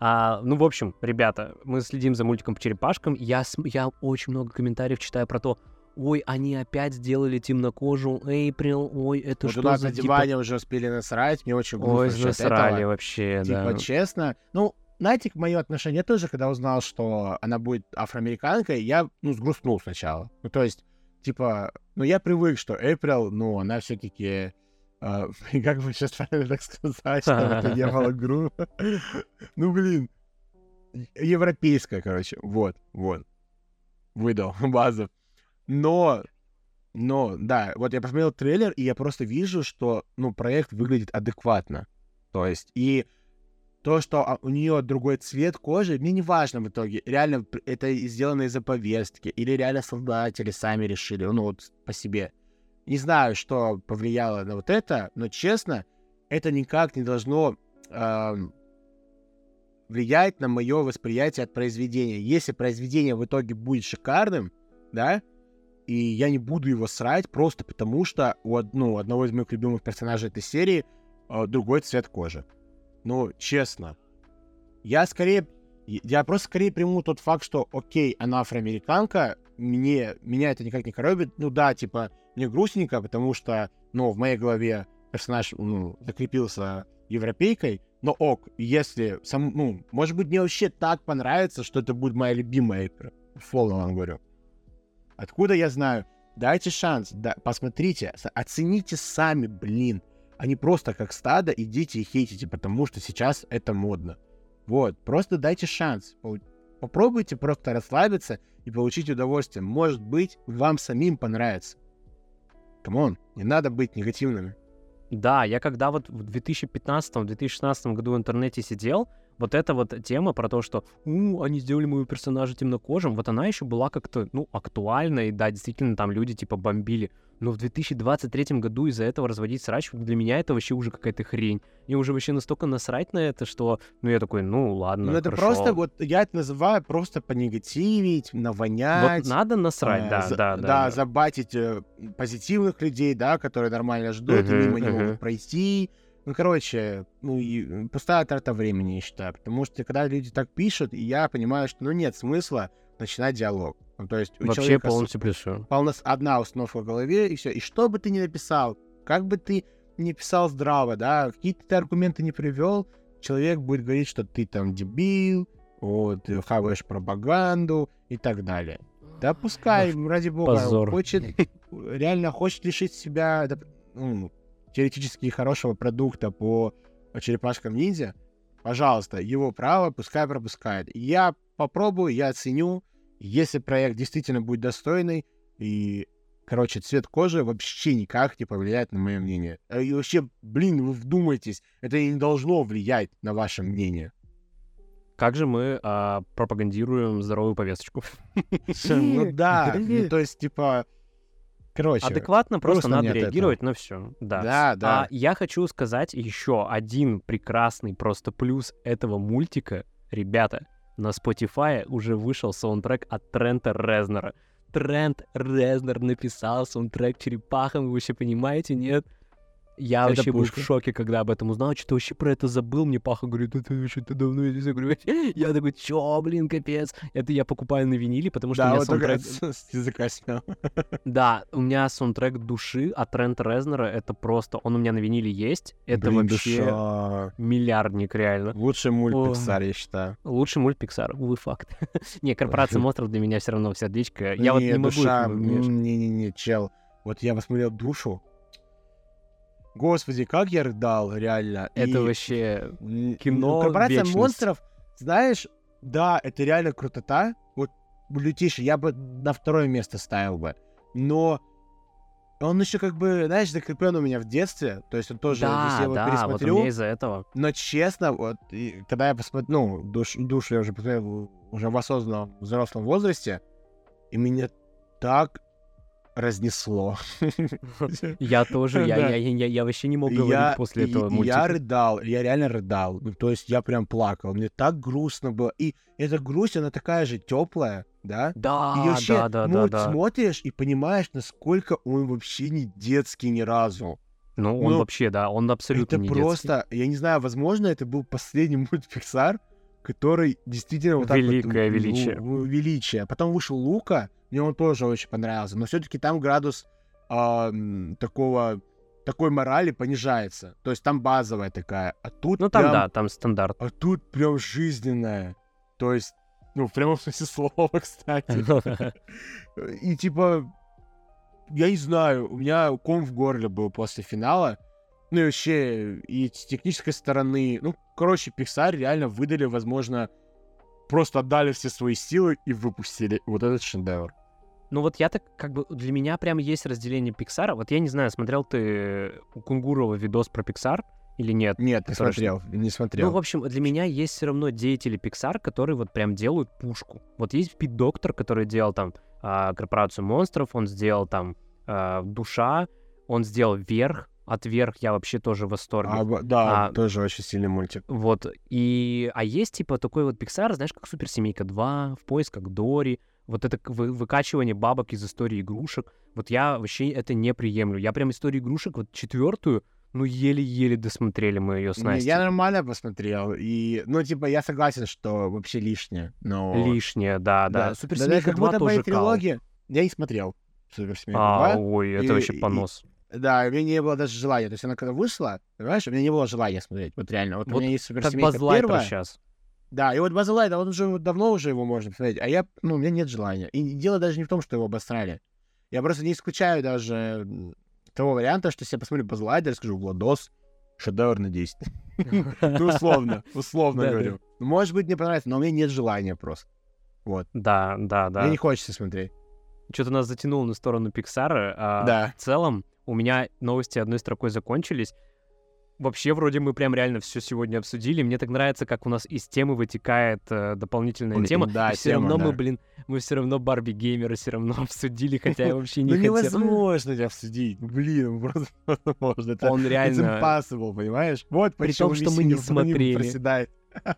А, ну, в общем, ребята, мы следим за мультиком по черепашкам. Я, я очень много комментариев читаю про то, ой, они опять сделали темнокожую Эйприл, ой, это Вот что за на типа диване уже успели насрать, мне очень грустно Ой, насчет засрали этого. вообще, Типа, да. честно. Ну, знаете, мое отношение тоже, когда узнал, что она будет афроамериканкой, я, ну, сгрустнул сначала. Ну, то есть, типа, ну, я привык, что Эйприл, ну, она все-таки... как бы сейчас правильно так сказать, чтобы это было грубо. Ну, блин. Европейская, короче. Вот, вот. Выдал базу. Но, но, да, вот я посмотрел трейлер, и я просто вижу, что, ну, проект выглядит адекватно. То есть, и то, что а, у нее другой цвет кожи, мне не важно в итоге, реально это сделано из-за повестки, или реально создатели сами решили, ну, вот по себе. Не знаю, что повлияло на вот это, но честно, это никак не должно э, влиять на мое восприятие от произведения. Если произведение в итоге будет шикарным, да, и я не буду его срать просто потому, что у ну, одного из моих любимых персонажей этой серии э, другой цвет кожи. Ну, честно. Я скорее... Я просто скорее приму тот факт, что, окей, она афроамериканка, мне, меня это никак не коробит. Ну да, типа, мне грустненько, потому что, ну, в моей голове персонаж, ну, закрепился европейкой, но ок, если сам, ну, может быть, мне вообще так понравится, что это будет моя любимая игра. Условно вам говорю. Откуда я знаю? Дайте шанс, да, посмотрите, оцените сами, блин. А не просто как стадо идите и хейтите, потому что сейчас это модно. Вот, просто дайте шанс. Попробуйте просто расслабиться и получить удовольствие. Может быть, вам самим понравится. Come on, не надо быть негативными. Да, я когда вот в 2015-2016 году в интернете сидел, вот эта вот тема про то, что у, они сделали моего персонажа темнокожим, вот она еще была как-то, ну, актуальна, и да, действительно, там люди типа бомбили. Но в 2023 году из-за этого разводить срач, для меня это вообще уже какая-то хрень. Мне уже вообще настолько насрать на это, что, ну, я такой, ну, ладно, Ну, это хорошо. просто, вот, я это называю просто понегативить, навонять. Вот надо насрать, э, да, за- да, да, Да, забатить э, позитивных людей, да, которые нормально ждут, и Мгм, мимо не мгм. могут пройти. Ну, короче, ну, и м, пустая трата времени, я считаю. Потому что, когда люди так пишут, и я понимаю, что, ну, нет смысла начинать диалог. Ну, то есть у Вообще человека полностью плюсую. полнос одна установка в голове, и все. И что бы ты ни написал, как бы ты не писал здраво, да, какие-то ты аргументы не привел, человек будет говорить, что ты там дебил, вот, э, хаваешь пропаганду и так далее. Да пускай, ради бога, Позор. хочет, реально хочет лишить себя ну, теоретически хорошего продукта по черепашкам ниндзя, пожалуйста, его право, пускай пропускает. Я попробую, я оценю, если проект действительно будет достойный, и, короче, цвет кожи вообще никак не повлияет на мое мнение. Э, И вообще, блин, вы вдумайтесь, это не должно влиять на ваше мнение. Как же мы а, пропагандируем здоровую повесточку? Ну да, ну, то есть, типа, короче, Адекватно просто надо реагировать на все. Да. да, да. А я хочу сказать еще один прекрасный просто плюс этого мультика. Ребята, на Spotify уже вышел саундтрек от Трента Резнера. Трент Резнер написал саундтрек черепахам, вы вообще понимаете, нет? Я Это вообще был пушка. в шоке, когда об этом узнал. Что-то вообще про это забыл. Мне Паха говорит, это что-то давно здесь. Я говорю, я такой, чё, блин, капец. Это я покупаю на виниле, потому что у Да, меня вот саундтрек... с языка снял. Да, у меня саундтрек души от Трента Резнера. Это просто... Он у меня на виниле есть. Это Блин, вообще душа. миллиардник, реально. Лучший мульт О. Pixar, я считаю. Лучший мульт Pixar, увы, факт. не, корпорация монстров для меня все равно сердечко. Я вот не могу... Не-не-не, чел. Вот я посмотрел душу. Господи, как я рыдал, реально. Это И, вообще... кино Корпорация вечность. монстров, знаешь, да, это реально крутота. Вот Лютиша я бы на второе место ставил бы. Но он еще как бы, знаешь, закреплен у меня в детстве. То есть он тоже, да, если я его да, вот пересмотрю, меня из-за этого. но честно, вот и когда я посмотрел, ну, душ, душу я уже посмотрел уже в осознанном взрослом возрасте, и меня так разнесло. Я тоже, я, Да. я, я, я- я вообще не мог говорить я, после этого мультика. я рыдал, я реально рыдал. Ну, то есть я прям плакал. Мне так грустно было. И эта грусть, она такая же теплая, да? Да, и вообще, да, да, да, мульт да. смотришь и понимаешь, насколько он вообще не детский ни разу. Ну, он ну, вообще, да, он абсолютно это не детский. просто, я не знаю, возможно, это был последний мульт Pixar, который действительно вот так вот Великое в- в- величие. в- величие. Потом вышел Лука, мне он тоже очень понравился, но все-таки там градус м, такого такой морали понижается. То есть там базовая такая, а тут Ну, там, прям, да, там стандарт. а тут прям жизненная. То есть, ну, в прямом смысле слова, кстати. И типа, я не знаю, у меня ком в горле был после финала. Ну и вообще, и с технической стороны, ну, короче, Pixar реально выдали, возможно, просто отдали все свои силы и выпустили вот этот шедевр. Ну вот я так, как бы, для меня прям есть разделение Пиксара. Вот я не знаю, смотрел ты у Кунгурова видос про Пиксар или нет? Нет, не смотрел, не Ну, смотрел. в общем, для меня есть все равно деятели Pixar, которые вот прям делают пушку. Вот есть Пит Доктор, который делал там а, Корпорацию монстров, он сделал там э, душа. Он сделал вверх. От вверх я вообще тоже в восторге. А, да, А- тоже очень сильный мультик. Вот, и... А есть, типа, такой вот Pixar, знаешь, как Суперсемейка 2, В поисках Дори, вот это вы- выкачивание бабок из истории игрушек. Вот я вообще это не приемлю. Я прям историю игрушек, вот четвертую, ну, еле-еле досмотрели мы ее с Настей. Я нормально посмотрел. И, ну, типа, я согласен, что вообще лишнее. Но... Лишнее, да, да. Да, Суперсемейка как 2 будто тоже трилогия. Я не смотрел Суперсемейку А, 2. ой, это И- вообще понос. Да, у меня не было даже желания. То есть она когда вышла, понимаешь, у меня не было желания смотреть. Вот реально. Вот, у Вот меня есть Суперсемейка первая. сейчас. Да, и вот Базлайт, он уже вот давно уже его можно посмотреть, а я, ну, у меня нет желания. И дело даже не в том, что его обосрали. Я просто не исключаю даже того варианта, что если я посмотрю Базлайдер, скажу, Владос, шедевр на 10. Ну, условно, условно говорю. Может быть, мне понравится, но у меня нет желания просто. Вот. Да, да, да. Мне не хочется смотреть. Что-то нас затянуло на сторону Пиксара. Да. В целом, у меня новости одной строкой закончились. Вообще, вроде мы прям реально все сегодня обсудили. Мне так нравится, как у нас из темы вытекает э, дополнительная М, тема. да, и все тема, равно мы, да. блин, мы все равно Барби геймера все равно обсудили, хотя я вообще не Ну хотел. невозможно тебя обсудить. Блин, просто невозможно. Он it's реально... impossible, понимаешь? Вот При том, что мы не смотрели.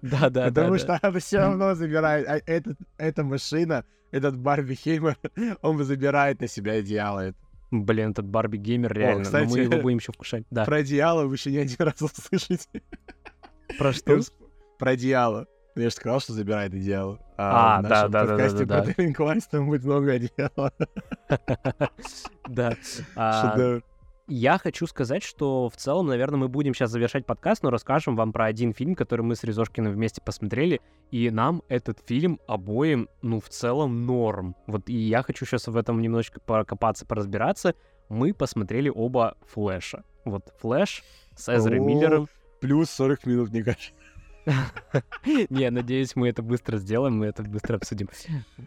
Да, да, да. Потому да. что она все равно забирает. А этот, эта машина, этот Барби Хеймер, он забирает на себя. Это. Блин, этот Барби геймер реально. но кстати, мы его будем еще вкушать. Да. Про одеяло вы еще не один раз услышите. Про что? Про одеяло. Я же сказал, что забирает одеяло. А, в да, нашем да, да, да, подкасте да, про Дэвин Клайс там будет много одеяла. Да. А, Шедевр. Я хочу сказать, что в целом, наверное, мы будем сейчас завершать подкаст, но расскажем вам про один фильм, который мы с Резошкиным вместе посмотрели, и нам этот фильм обоим, ну, в целом норм. Вот и я хочу сейчас в этом немножечко покопаться, поразбираться. Мы посмотрели оба Флэша. Вот Флэш с Эзрой О. Миллером. Плюс 40 минут, мне кажется. Не, надеюсь, мы это быстро сделаем, мы это быстро обсудим.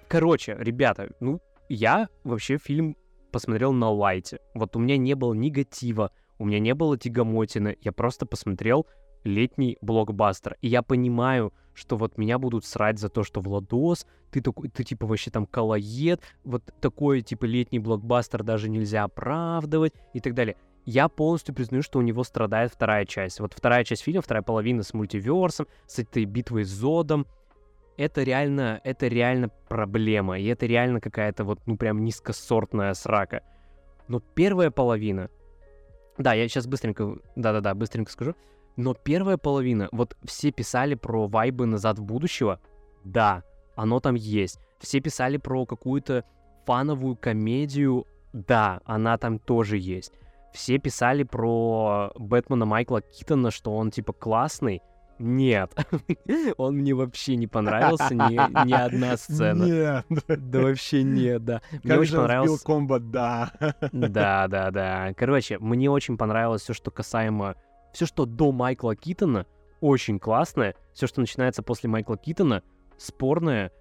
Короче, ребята, ну, я вообще фильм посмотрел на лайте. Вот у меня не было негатива, у меня не было тягомотины, я просто посмотрел летний блокбастер. И я понимаю, что вот меня будут срать за то, что Владос, ты такой, ты типа вообще там колоед, вот такой типа летний блокбастер даже нельзя оправдывать и так далее. Я полностью признаю, что у него страдает вторая часть. Вот вторая часть фильма, вторая половина с мультиверсом, с этой битвой с Зодом. Это реально, это реально проблема, и это реально какая-то вот, ну, прям низкосортная срака. Но первая половина... Да, я сейчас быстренько... Да-да-да, быстренько скажу. Но первая половина... Вот все писали про вайбы «Назад в будущего». Да, оно там есть. Все писали про какую-то фановую комедию. Да, она там тоже есть. Все писали про Бэтмена Майкла Китона, что он типа классный. Нет, он мне вообще не понравился, ни, ни одна сцена. Нет. Да вообще нет, да. Мне Как очень же он понравился... комбо, да. Да, да, да. Короче, мне очень понравилось все, что касаемо... Все, что до Майкла Китона, очень классное. Все, что начинается после Майкла Китона, спорное.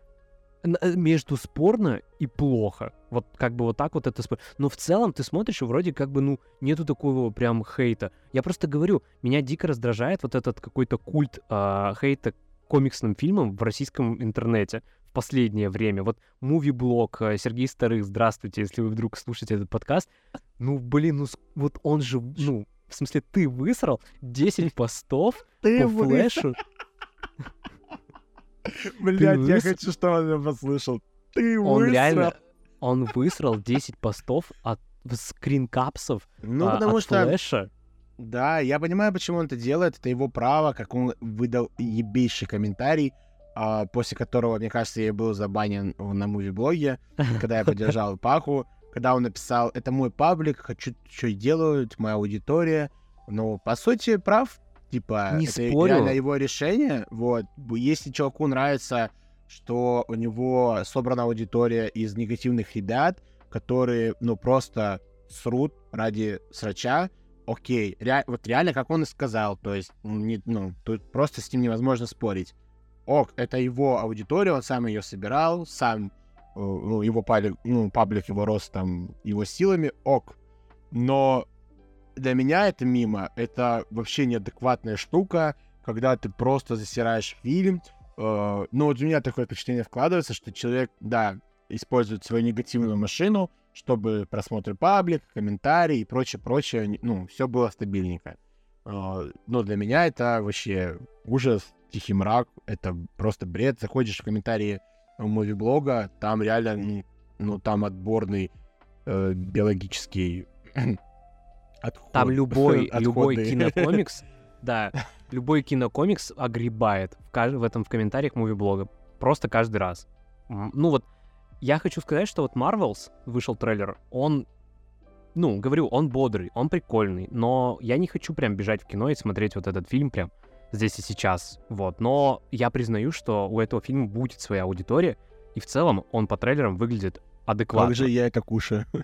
Э, Между спорно и плохо. Вот как бы вот так вот это спор. Но в целом ты смотришь, и вроде как бы, ну, нету такого прям хейта. Я просто говорю, меня дико раздражает вот этот какой-то культ а, хейта к комиксным фильмам в российском интернете в последнее время. Вот муви-блог э, Сергей Старых, здравствуйте, если вы вдруг слушаете этот подкаст. Ну, блин, ну вот он же, ну, в смысле, ты высрал 10 постов Ты по флешу. Блядь, я хочу, чтобы он меня послышал. Ты Он реально, он высрал 10 постов от скринкапсов Ну, а, потому от что, флеша. да, я понимаю, почему он это делает. Это его право, как он выдал ебейший комментарий, а, после которого, мне кажется, я был забанен на муви-блоге, когда я поддержал Паху, когда он написал, это мой паблик, хочу, что делают, моя аудитория. Ну, по сути, прав. Типа, Не это спорю. реально его решение. Вот. Если чуваку нравится, что у него собрана аудитория из негативных ребят, которые, ну, просто срут ради срача, окей. Ре- вот реально, как он и сказал, то есть, не- ну, тут просто с ним невозможно спорить. Ок, это его аудитория, он сам ее собирал, сам, э, ну, его паблик, ну, паблик его рос там его силами, ок. Но для меня это мимо, это вообще неадекватная штука, когда ты просто засираешь фильм. Э, ну, вот у меня такое впечатление вкладывается, что человек, да, использует свою негативную машину, чтобы просмотры паблик, комментарии и прочее-прочее, ну, все было стабильненько. А, Но для меня это вообще ужас, тихий мрак, это просто бред. Заходишь в комментарии муви-блога, там реально, ну, там отборный э, биологический отход. Там любой, любой кинокомикс, да, любой кинокомикс огребает в, кажд- в этом в комментариях муви-блога. Просто каждый раз. Ну вот, я хочу сказать, что вот Marvels вышел трейлер, он, ну, говорю, он бодрый, он прикольный, но я не хочу прям бежать в кино и смотреть вот этот фильм прям здесь и сейчас, вот. Но я признаю, что у этого фильма будет своя аудитория, и в целом он по трейлерам выглядит адекватно. Как же я это кушаю?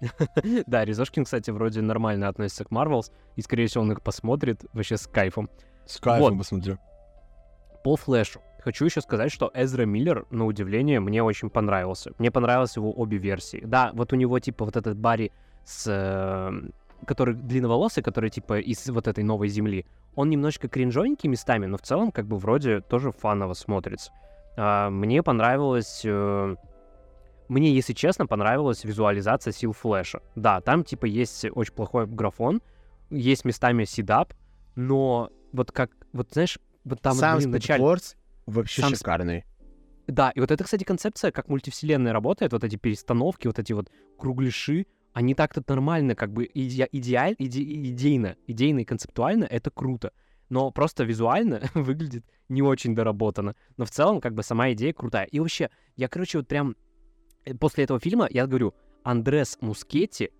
Да, Резошкин, кстати, вроде нормально относится к Marvels, и, скорее всего, он их посмотрит вообще с кайфом. С кайфом Вот. посмотрю. По Флэшу. Хочу еще сказать, что Эзра Миллер, на удивление, мне очень понравился. Мне понравились его обе версии. Да, вот у него, типа, вот этот Барри с... э, который длинноволосый, который, типа, из вот этой новой земли, он немножко кринжовенький местами, но в целом, как бы, вроде тоже фаново смотрится. А, мне понравилось... мне, если честно, понравилась визуализация сил Флэша. Да, там, типа, есть очень плохой графон, есть местами седап, но вот как... Вот, знаешь, вот там, Сам блин. Спидфорс вообще Сам шикарный. Да, и вот это, кстати, концепция, как мультивселенная работает, вот эти перестановки, вот эти вот кругляши, они так-то нормально, как бы иде- идеаль, иде- идейно, идейно и концептуально это круто. Но просто визуально выглядит не очень доработано. Но в целом, как бы, сама идея крутая. И вообще, я, короче, вот прям после этого фильма, я говорю, Андрес Мускетти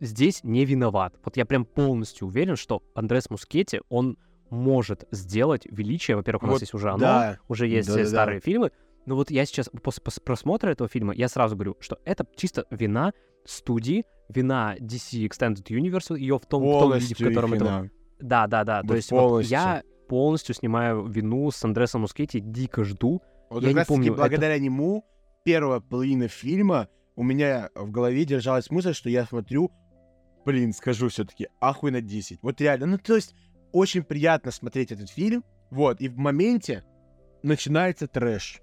здесь не виноват. Вот я прям полностью уверен, что Андрес Мускетти, он может сделать величие. Во-первых, у нас Вот есть уже оно, да. уже есть э, Да-да-да. старые фильмы. Но вот я сейчас после пос- просмотра этого фильма, я сразу говорю, что это чисто вина студии, вина DC Extended Universe, ее в том, в том виде, в котором это... Да, да, да. То Вот есть вот полностью. я полностью снимаю вину с Андресом Мускетти, дико жду. Вот Я не помню, это- благодаря нему первая половина фильма у меня в голове держалась мысль, что я смотрю, блин, скажу все-таки, ахуй на 10. Вот реально, ну то есть очень приятно смотреть этот фильм, вот, и в моменте начинается трэш.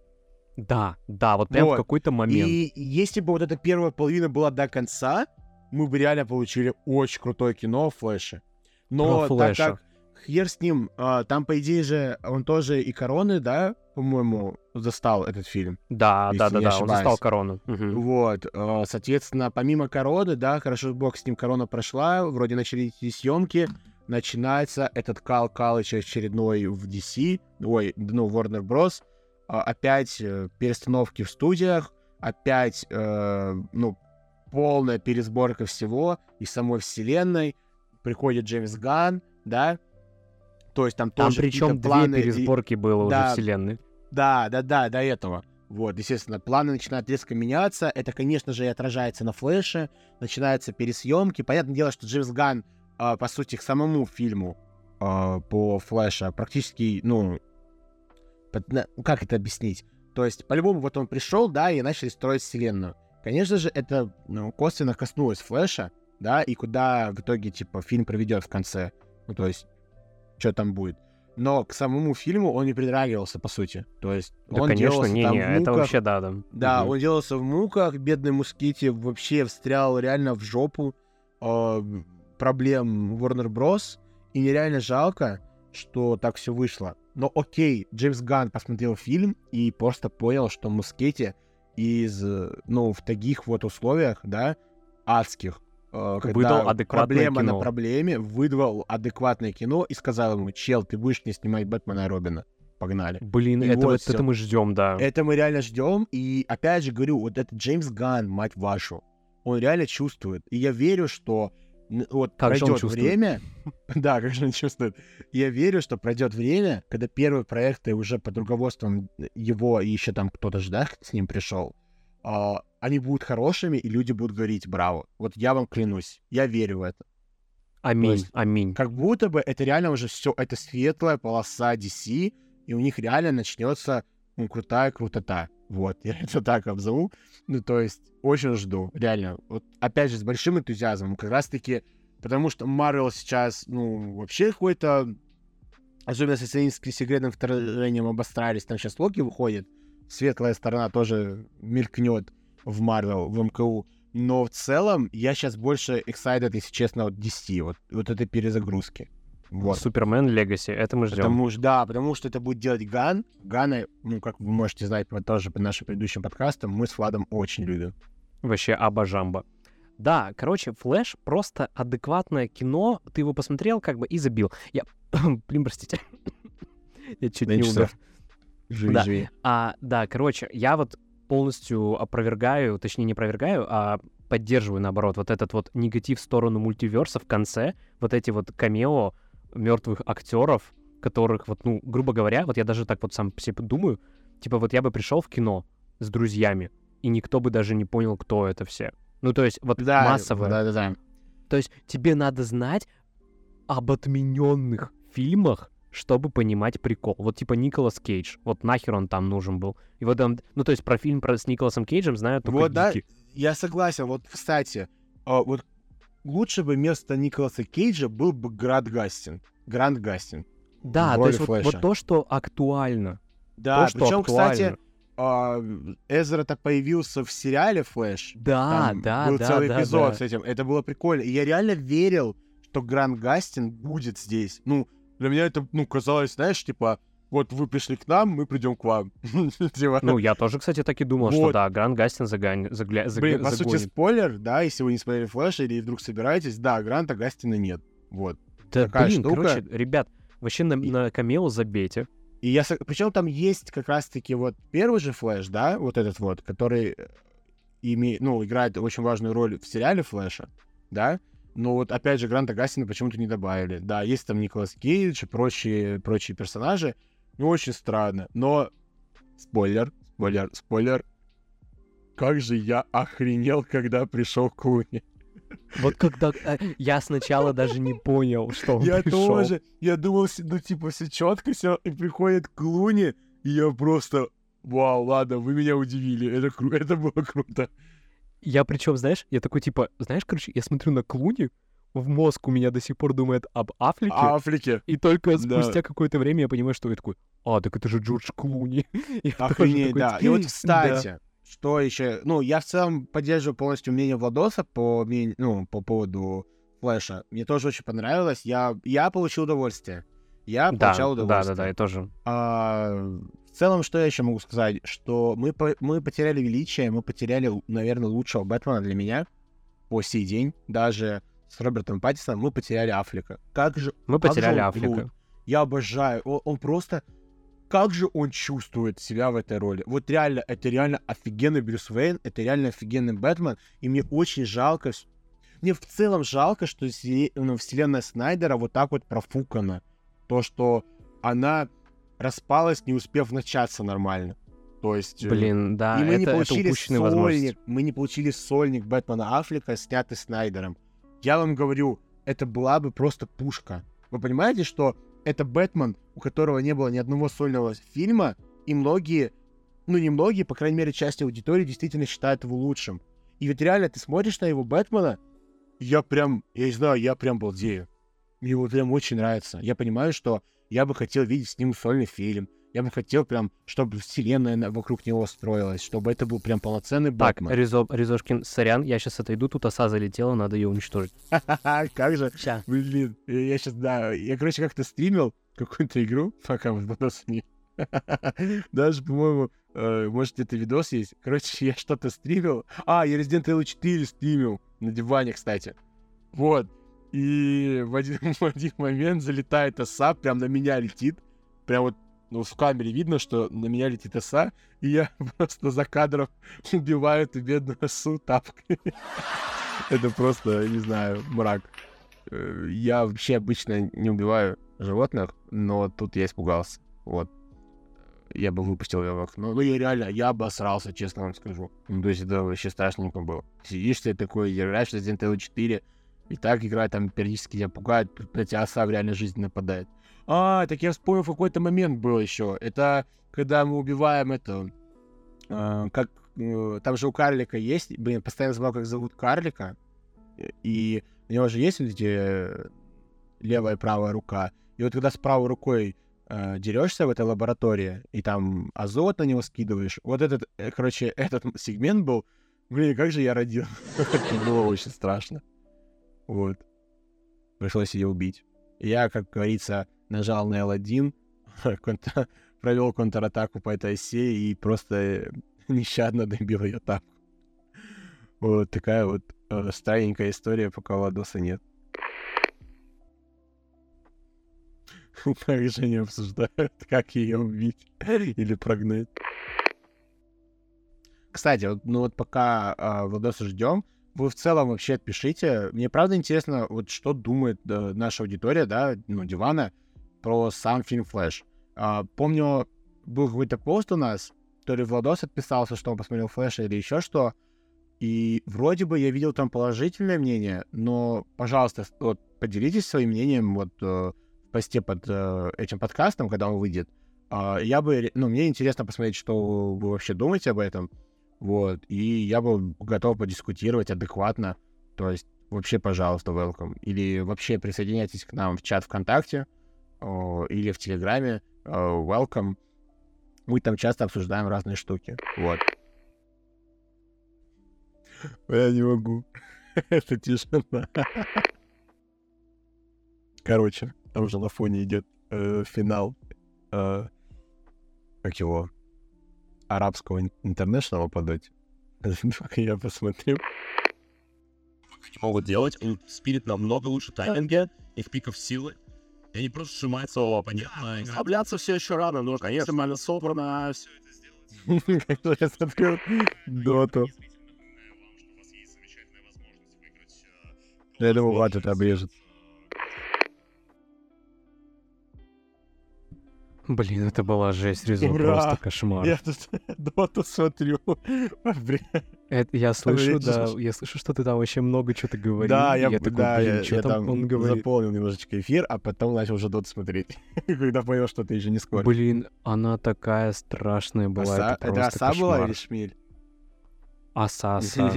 Да, да, вот прям Вот. в какой-то момент. И если бы вот эта первая половина была до конца, мы бы реально получили очень крутое кино о Флэше. Но Про так Флэша. как хер с ним, а, там, по идее же, он тоже и короны, да, по-моему, застал этот фильм. Да, да, да, да, он ошибаюсь. застал корону. Мгм. Вот, э, соответственно, помимо короны, да, хорошо бог с ним корона прошла, вроде начались съемки, начинается этот Кал Калыч очередной в DC, ой, ну, Warner Bros. А, Опять э, перестановки в студиях, опять, э, ну, полная пересборка всего и самой вселенной. Приходит Джеймс Ганн, да, то есть там Там тоже причем две планы и- пересборки было уже Да. вселенной. да, да, да, до этого. Вот, естественно, планы начинают резко меняться. Это, конечно же, и отражается на флеше. Начинаются пересъемки. Понятное дело, что Джеймс Ганн, а, по сути, к самому фильму а, по флеша практически, ну, под- на- ну, как это объяснить? То есть, по-любому, вот он пришел, да, и начали строить вселенную. Конечно же, это ну, косвенно коснулось флеша, да, и куда в итоге, типа, фильм проведет в конце. Ну, то есть, что там будет. Но к самому фильму он не притрагивался, по сути. То есть Да, он конечно, делался там не-не, в это муках. вообще да, да. Да, Мгм. он делался в муках, бедный Мускити вообще встрял реально в жопу э, проблем Warner Bros. И нереально жалко, что так все вышло. Но окей, Джеймс Ганн посмотрел фильм и просто понял, что Мускетти из, э, ну, в таких вот условиях, да, адских, когда Выдал адекватное проблема кино. на проблеме, выдал адекватное кино и сказал ему, чел, ты будешь не снимать Бэтмена и Робина. Погнали. Блин, И это, вот это мы ждем, да. Это мы реально ждем. И опять же говорю, вот этот Джеймс Ганн, мать вашу, он реально чувствует. И я верю, что вот Как пройдет время. Да, как же он чувствует. Я верю, что пройдет время, когда первые проекты уже под руководством его и еще там кто-то же, да, с ним пришел, а, они будут хорошими, и люди будут говорить браво. Вот я вам клянусь, я верю в это. Аминь, есть, аминь. Как будто бы это реально уже все, это светлая полоса DC, и у них реально начнется ну, крутая крутота. Вот, я это так обзову. Ну, то есть, очень жду, реально. Вот, опять же, с большим энтузиазмом. Как раз-таки, потому что Marvel сейчас, ну, вообще какой-то... Особенно с «Ассасинским секретным вторжением» обострались. Там сейчас Локи выходит. Светлая сторона тоже мелькнет в Marvel, в МКУ. Но в целом я сейчас больше excited, если честно, от 10, вот, вот этой перезагрузки. Вот. Супермен Легаси, это мы ждем. Потому что, да, потому что это будет делать Ган. Гана, ну, как вы можете знать по, тоже по нашим предыдущим подкастам, мы с Владом очень любим. Вообще абажамба. Да, короче, Флэш просто адекватное кино. Ты его посмотрел как бы и забил. Я... Блин, простите. Я чуть не умер. Живи, Да. живи. А, да, короче, я вот полностью опровергаю, точнее не опровергаю, а поддерживаю, наоборот, вот этот вот негатив в сторону мультиверса в конце, вот эти вот камео мертвых актеров, которых вот, ну, грубо говоря, вот я даже так вот сам себе думаю, типа вот я бы пришел в кино с друзьями, и никто бы даже не понял, кто это все. Ну, то есть вот Да, массовое. Да, да, да. То есть тебе надо знать об отмененных фильмах, чтобы понимать прикол. Вот типа Николас Кейдж. Вот нахер он там нужен был. И вот он, ну то есть про фильм про, с Николасом Кейджем знают только Вот, да. Я согласен. Вот, кстати, а, вот лучше бы вместо Николаса Кейджа был бы Грант Гастин. Грант Гастин. Да, то есть вот, вот то, что актуально. Да, то, что причем, кстати, актуально. а, Эзра-то появился в сериале Флэш. Да, Там да, был да, целый да, эпизод да. с этим. Это было прикольно. И я реально верил, что Грант Гастин будет здесь. Ну, для меня это, ну, казалось, знаешь, типа, вот вы пришли к нам, мы придем к вам. Типа, Ну, я тоже, кстати, так и думал, что да, Гранд Гастин загань- загля- заг- Блин, по сути, загонит. спойлер, да, если вы не смотрели Флэш или вдруг собираетесь, да, Гранта Гастина нет. Вот. Да, блин, короче, ребят, вообще на, на камео забейте. И я... Причем там есть как раз-таки вот первый же Флэш, да, вот этот вот, который э, имеет, ну, играет очень важную роль в сериале Флэша, да, но вот опять же Гранта Гастина почему-то не добавили. Да, есть там Николас Кейдж и прочие, прочие персонажи, ну, очень странно, но спойлер, спойлер, спойлер, как же я охренел, когда пришел Клуни. Вот когда... э, Я сначала даже не понял, что он Я пришел. тоже. Я думал, ну, типа, все четко, все, и приходит Клуни, и я просто... Вау, ладно, вы меня удивили. Это, кру- это было круто. Я причем, знаешь, я такой типа, знаешь, короче, я смотрю на Клуни, в мозг у меня до сих пор думает об Африке, Африке. и только да. спустя какое-то время я понимаю, что я такой, а, так это же Джордж Клуни. Я Охренеть, такой, да. И вот, да. кстати, что еще... Ну, я в целом поддерживаю полностью мнение Владоса по, ну, по поводу Флэша. Мне тоже очень понравилось. Я, я получил удовольствие. Я Да, получал да, удовольствие. да, да, я тоже. А, в целом, что я еще могу сказать? Что мы, по- мы потеряли величие, мы потеряли, наверное, лучшего Бэтмена для меня по сей день. Даже с Робертом Паттисоном мы потеряли Африка. Как же... Мы как же потеряли он Африка. Я обожаю. Он, он просто... Как же он чувствует себя в этой роли? Вот реально, это реально офигенный Брюс Уэйн, это реально офигенный Бэтмен, и мне очень жалко... Мне в целом жалко, что ну, вселенная Снайдера вот так вот профукана. То, что она распалась, не успев начаться нормально. То есть... э, Блин, да, и мы это, не это получили возможность. сольник, мы не получили сольник Бэтмена Аффлека, снятый Снайдером. Я вам говорю, это была бы просто пушка. Вы понимаете, что это Бэтмен, у которого не было ни одного сольного фильма, и многие, ну не многие, по крайней мере, часть аудитории действительно считают его лучшим. И ведь реально ты смотришь на его Бэтмена, я прям, я не знаю, я прям балдею. Мне его прям очень нравится. Я понимаю, что я бы хотел видеть с ним сольный фильм. Я бы хотел прям, чтобы вселенная на- вокруг него строилась, чтобы это был прям полноценный Так, Бэтмен. Ризо, Ризошкин, сорян, я сейчас отойду, тут оса залетела, надо ее уничтожить. Как же, Ща. блин, я сейчас, да, я, короче, как-то стримил какую-то игру, пока вот Владос не... Даже, по-моему, э, может, это видос есть. Короче, я что-то стримил. А, я Resident Evil 4 стримил. На диване, кстати. Вот. И в один, в один момент залетает оса, прям на меня летит. Прям вот ну, в камере видно, что на меня летит оса, и я просто за кадром убиваю эту бедную осу тапкой. Это просто, не знаю, мрак. Э, Я вообще обычно не убиваю животных, но тут я испугался. Вот. Я бы выпустил ее в окно. Ну, я реально, я обосрался, честно вам скажу. Ну, то есть это вообще страшненько было. Сидишь ты такой, играешь Resident Evil 4, и так игра там периодически тебя пугает, на оса в реальной жизни нападает. А, так я вспомнил, какой-то момент был еще. Это когда мы убиваем это... э, как... э, там же у карлика есть... Блин, постоянно забыл, как зовут карлика. И у него же есть эти э, левая и правая рука. И вот когда с правой рукой э, дерешься в этой лаборатории, и там азот на него скидываешь, вот этот, э, короче, этот сегмент был Блин, как же я родил? Это было очень страшно. Вот. Пришлось ее убить. Я, как говорится, нажал на L1, провел контратаку по этой оси и просто нещадно добил ее тапку. Вот такая вот э, старенькая история, пока Ладоса нет. Также не обсуждают, как ее убить или прогнать. Кстати, вот, ну вот пока э, Владоса ждем, вы в целом вообще пишите. Мне правда интересно, вот что думает э, наша аудитория, да, ну, Дивана, про сам фильм «Флэш». Э, помню, был какой-то пост у нас, то ли Владос отписался, что он посмотрел «Флэша» или еще что, и вроде бы я видел там положительное мнение, но, пожалуйста, вот поделитесь своим мнением вот э, в посте под э, этим подкастом, когда он выйдет. Э, я бы, ну, мне интересно посмотреть, что вы вообще думаете об этом. Вот. И я был готов подискутировать адекватно. То есть вообще, пожалуйста, welcome. Или вообще присоединяйтесь к нам в чат ВКонтакте о, или в Телеграме. О, welcome. Мы там часто обсуждаем разные штуки. Вот. Я не могу. Это тишина. Короче, там же на фоне идет э, финал. Э, как его? Арабского интернешнала подать. Я посмотрю. Они могут делать. Спирит намного лучше тайминга, их пиков силы. И они просто сжимаются о понятно. Обляться все еще рано, но, конечно, нормально собрано, все это сделать. Я смотрю доту. Я думаю, хватит обрежет. Блин, это была жесть, резон, Ура! просто кошмар. Я тут доту смотрю. Это, я слышу, да, я слышу, что ты там вообще много чего-то говорил. Да, и я, такой, да, блин, я, что я там, там он говорит? заполнил немножечко эфир, а потом начал уже доту смотреть. Когда понял, что ты еще не скоро. Блин, она такая страшная была, Оса- это просто оса была кошмар. или шмель? Оса, оса.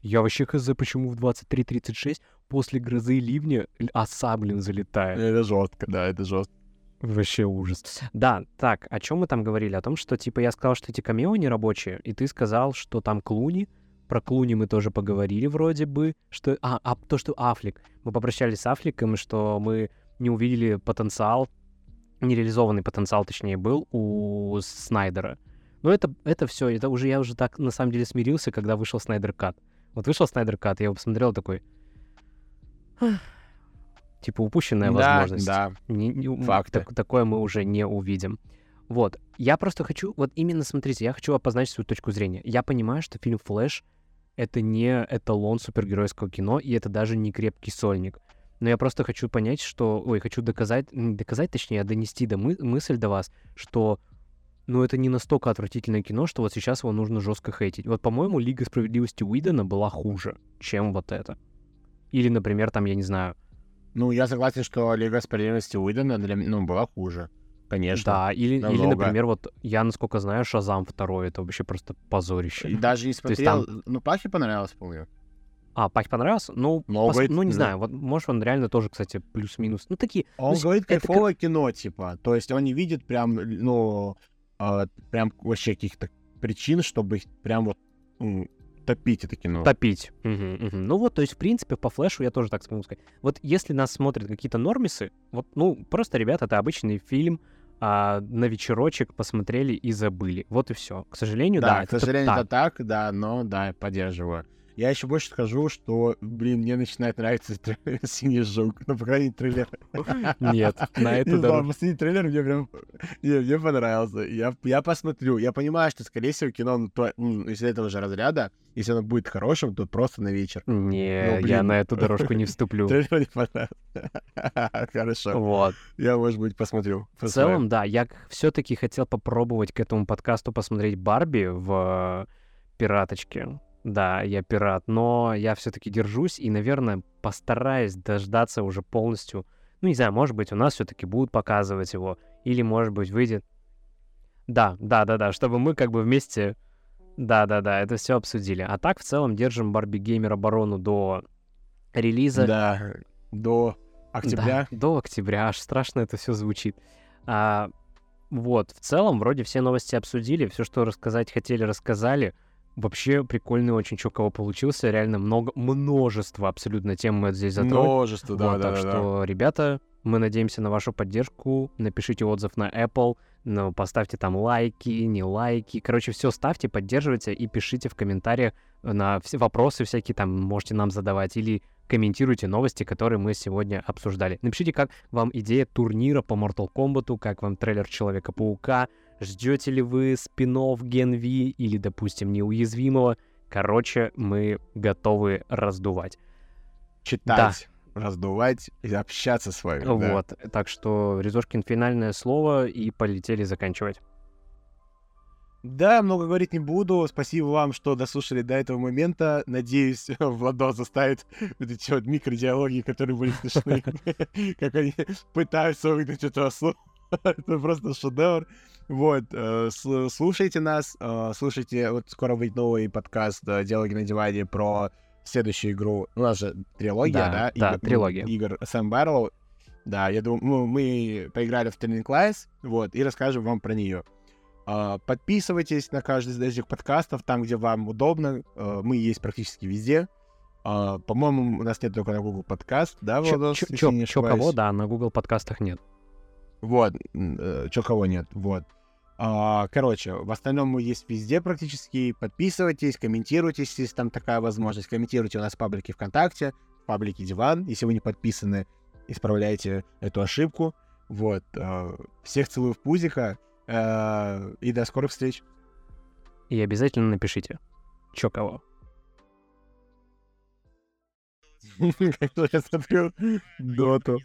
Я вообще хз, почему в 23.36 после грозы и ливня оса, блин, залетает. Это жестко, да, это жестко. Вообще ужас. Да, так, о чем мы там говорили? О том, что, типа, я сказал, что эти камео не рабочие, и ты сказал, что там Клуни. Про Клуни мы тоже поговорили вроде бы. Что... А, а то, что Аффлек. Мы попрощались с Аффлеком, и что мы не увидели потенциал, нереализованный потенциал, точнее, был у Снайдера. Но это, это все, это уже я уже так на самом деле смирился, когда вышел Снайдер Кат. Вот вышел Снайдер Кат, я его посмотрел такой. Типа упущенная Да, возможность. да. Не- не- Факты. так- такое мы уже не увидим. Вот. Я просто хочу, вот именно смотрите, я хочу обозначить свою точку зрения. Я понимаю, что фильм «Флэш» — это не эталон супергеройского кино, и это даже не крепкий сольник. Но я просто хочу понять, что... Ой, хочу доказать, не доказать, точнее, а донести до мы- мысль до вас, что ну, это не настолько отвратительное кино, что вот сейчас его нужно жестко хейтить. Вот, по-моему, Лига справедливости Уидона была хуже, чем вот это. Или, например, там, я не знаю, Ну, я согласен, что Лига справедливости Уидона для ну, была хуже. Конечно. Да, или, или, например, вот я, насколько знаю, Шазам второй, это вообще просто позорище. И даже не смотрел. Ну, Пахе понравилось, помню. А, Пах понравился? Ну, Но пос- говорит, ну, не да. знаю, вот, может, он реально тоже, кстати, плюс-минус. Ну, такие, Он Ну, говорит это как- кайфовое кино, типа. То есть он не видит прям, ну, а, прям вообще каких-то причин, чтобы их прям вот топить это кино. топить. Мгм, мгм. Ну вот, то есть, в принципе, по флешу я тоже так смогу сказать. Вот если нас смотрят какие-то нормисы, вот, ну, просто, ребята, это обычный фильм, а, на вечерочек посмотрели и забыли. Вот и все. К сожалению, да, Да, к это сожалению, так. это так, да, но да, я поддерживаю. Я еще больше скажу, что, блин, мне начинает нравиться синий жук. Ну, по крайней мере, трейлер. Нет, на Не знаю, дорогу. последний трейлер мне прям не, мне понравился. Я, я посмотрю. Я понимаю, что, скорее всего, кино ну, то- м, из этого же разряда, если оно будет хорошим, то просто на вечер. Не, Ну, я на эту дорожку не вступлю. Трейлер мне понравился. Хорошо. Вот. Я, может быть, посмотрю. В целом, да, я все-таки хотел попробовать к этому подкасту посмотреть Барби в пираточке. Да, я пират, но я все-таки держусь и, наверное, постараюсь дождаться уже полностью. Ну, не знаю, может быть, у нас все-таки будут показывать его, или, может быть, выйдет. Да, да, да, да, чтобы мы как бы вместе. Да, да, да, это все обсудили. А так, в целом, держим Барби Геймер оборону до релиза. Да, до октября. Да, до октября. Аж страшно это все звучит. А, вот, в целом, вроде все новости обсудили, все, что рассказать хотели, рассказали. Вообще прикольный очень чё кого получился. Реально много, множество абсолютно тем мы здесь затронули. Множество, да, Вот, да, так да, да. что, ребята, мы надеемся на вашу поддержку. Напишите отзыв на Apple, ну, поставьте там лайки, не лайки. Короче, все ставьте, поддерживайте и пишите в комментариях на все вопросы всякие там можете нам задавать или комментируйте новости, которые мы сегодня обсуждали. Напишите, как вам идея турнира по Mortal Kombat, как вам трейлер Человека-паука, ждете ли вы спинов Gen V или, допустим, неуязвимого. Короче, мы готовы раздувать. Читать, раздувать и общаться с вами. да. Вот, так что, Резошкин, финальное слово, и полетели заканчивать. Да, много говорить не буду. Спасибо вам, что дослушали до этого момента. Надеюсь, Владос заставит вот эти вот микродиалоги, которые были слышны, как они пытаются выгнать этого слова. Это просто шедевр. Вот, э, сл- слушайте нас, э, слушайте, вот скоро выйдет новый подкаст э, «Диалоги на диване» про следующую игру. У нас же трилогия, Да, да? да, Игр- трилогия. Игр Сэм Барроу. Да, я думаю, ну, мы поиграли в Turning Lies, вот, и расскажем вам про нее. А, Подписывайтесь на каждый из этих подкастов, там, где вам удобно. Мы есть практически везде. А, По-моему, у нас нет только на Google подкаст, да, Владос? чё- чё- чё кого, да, на Google подкастах нет. Вот, э, чё кого нет, вот. А, Короче, в остальном мы есть везде практически. Подписывайтесь, комментируйте, если там такая возможность. Комментируйте у нас в паблике ВКонтакте, в паблике Диван. Если вы не подписаны, исправляйте эту ошибку. Вот. а, Всех целую в пузико. э, И до скорых встреч. И обязательно напишите, чё кого. Как я смотрю доту.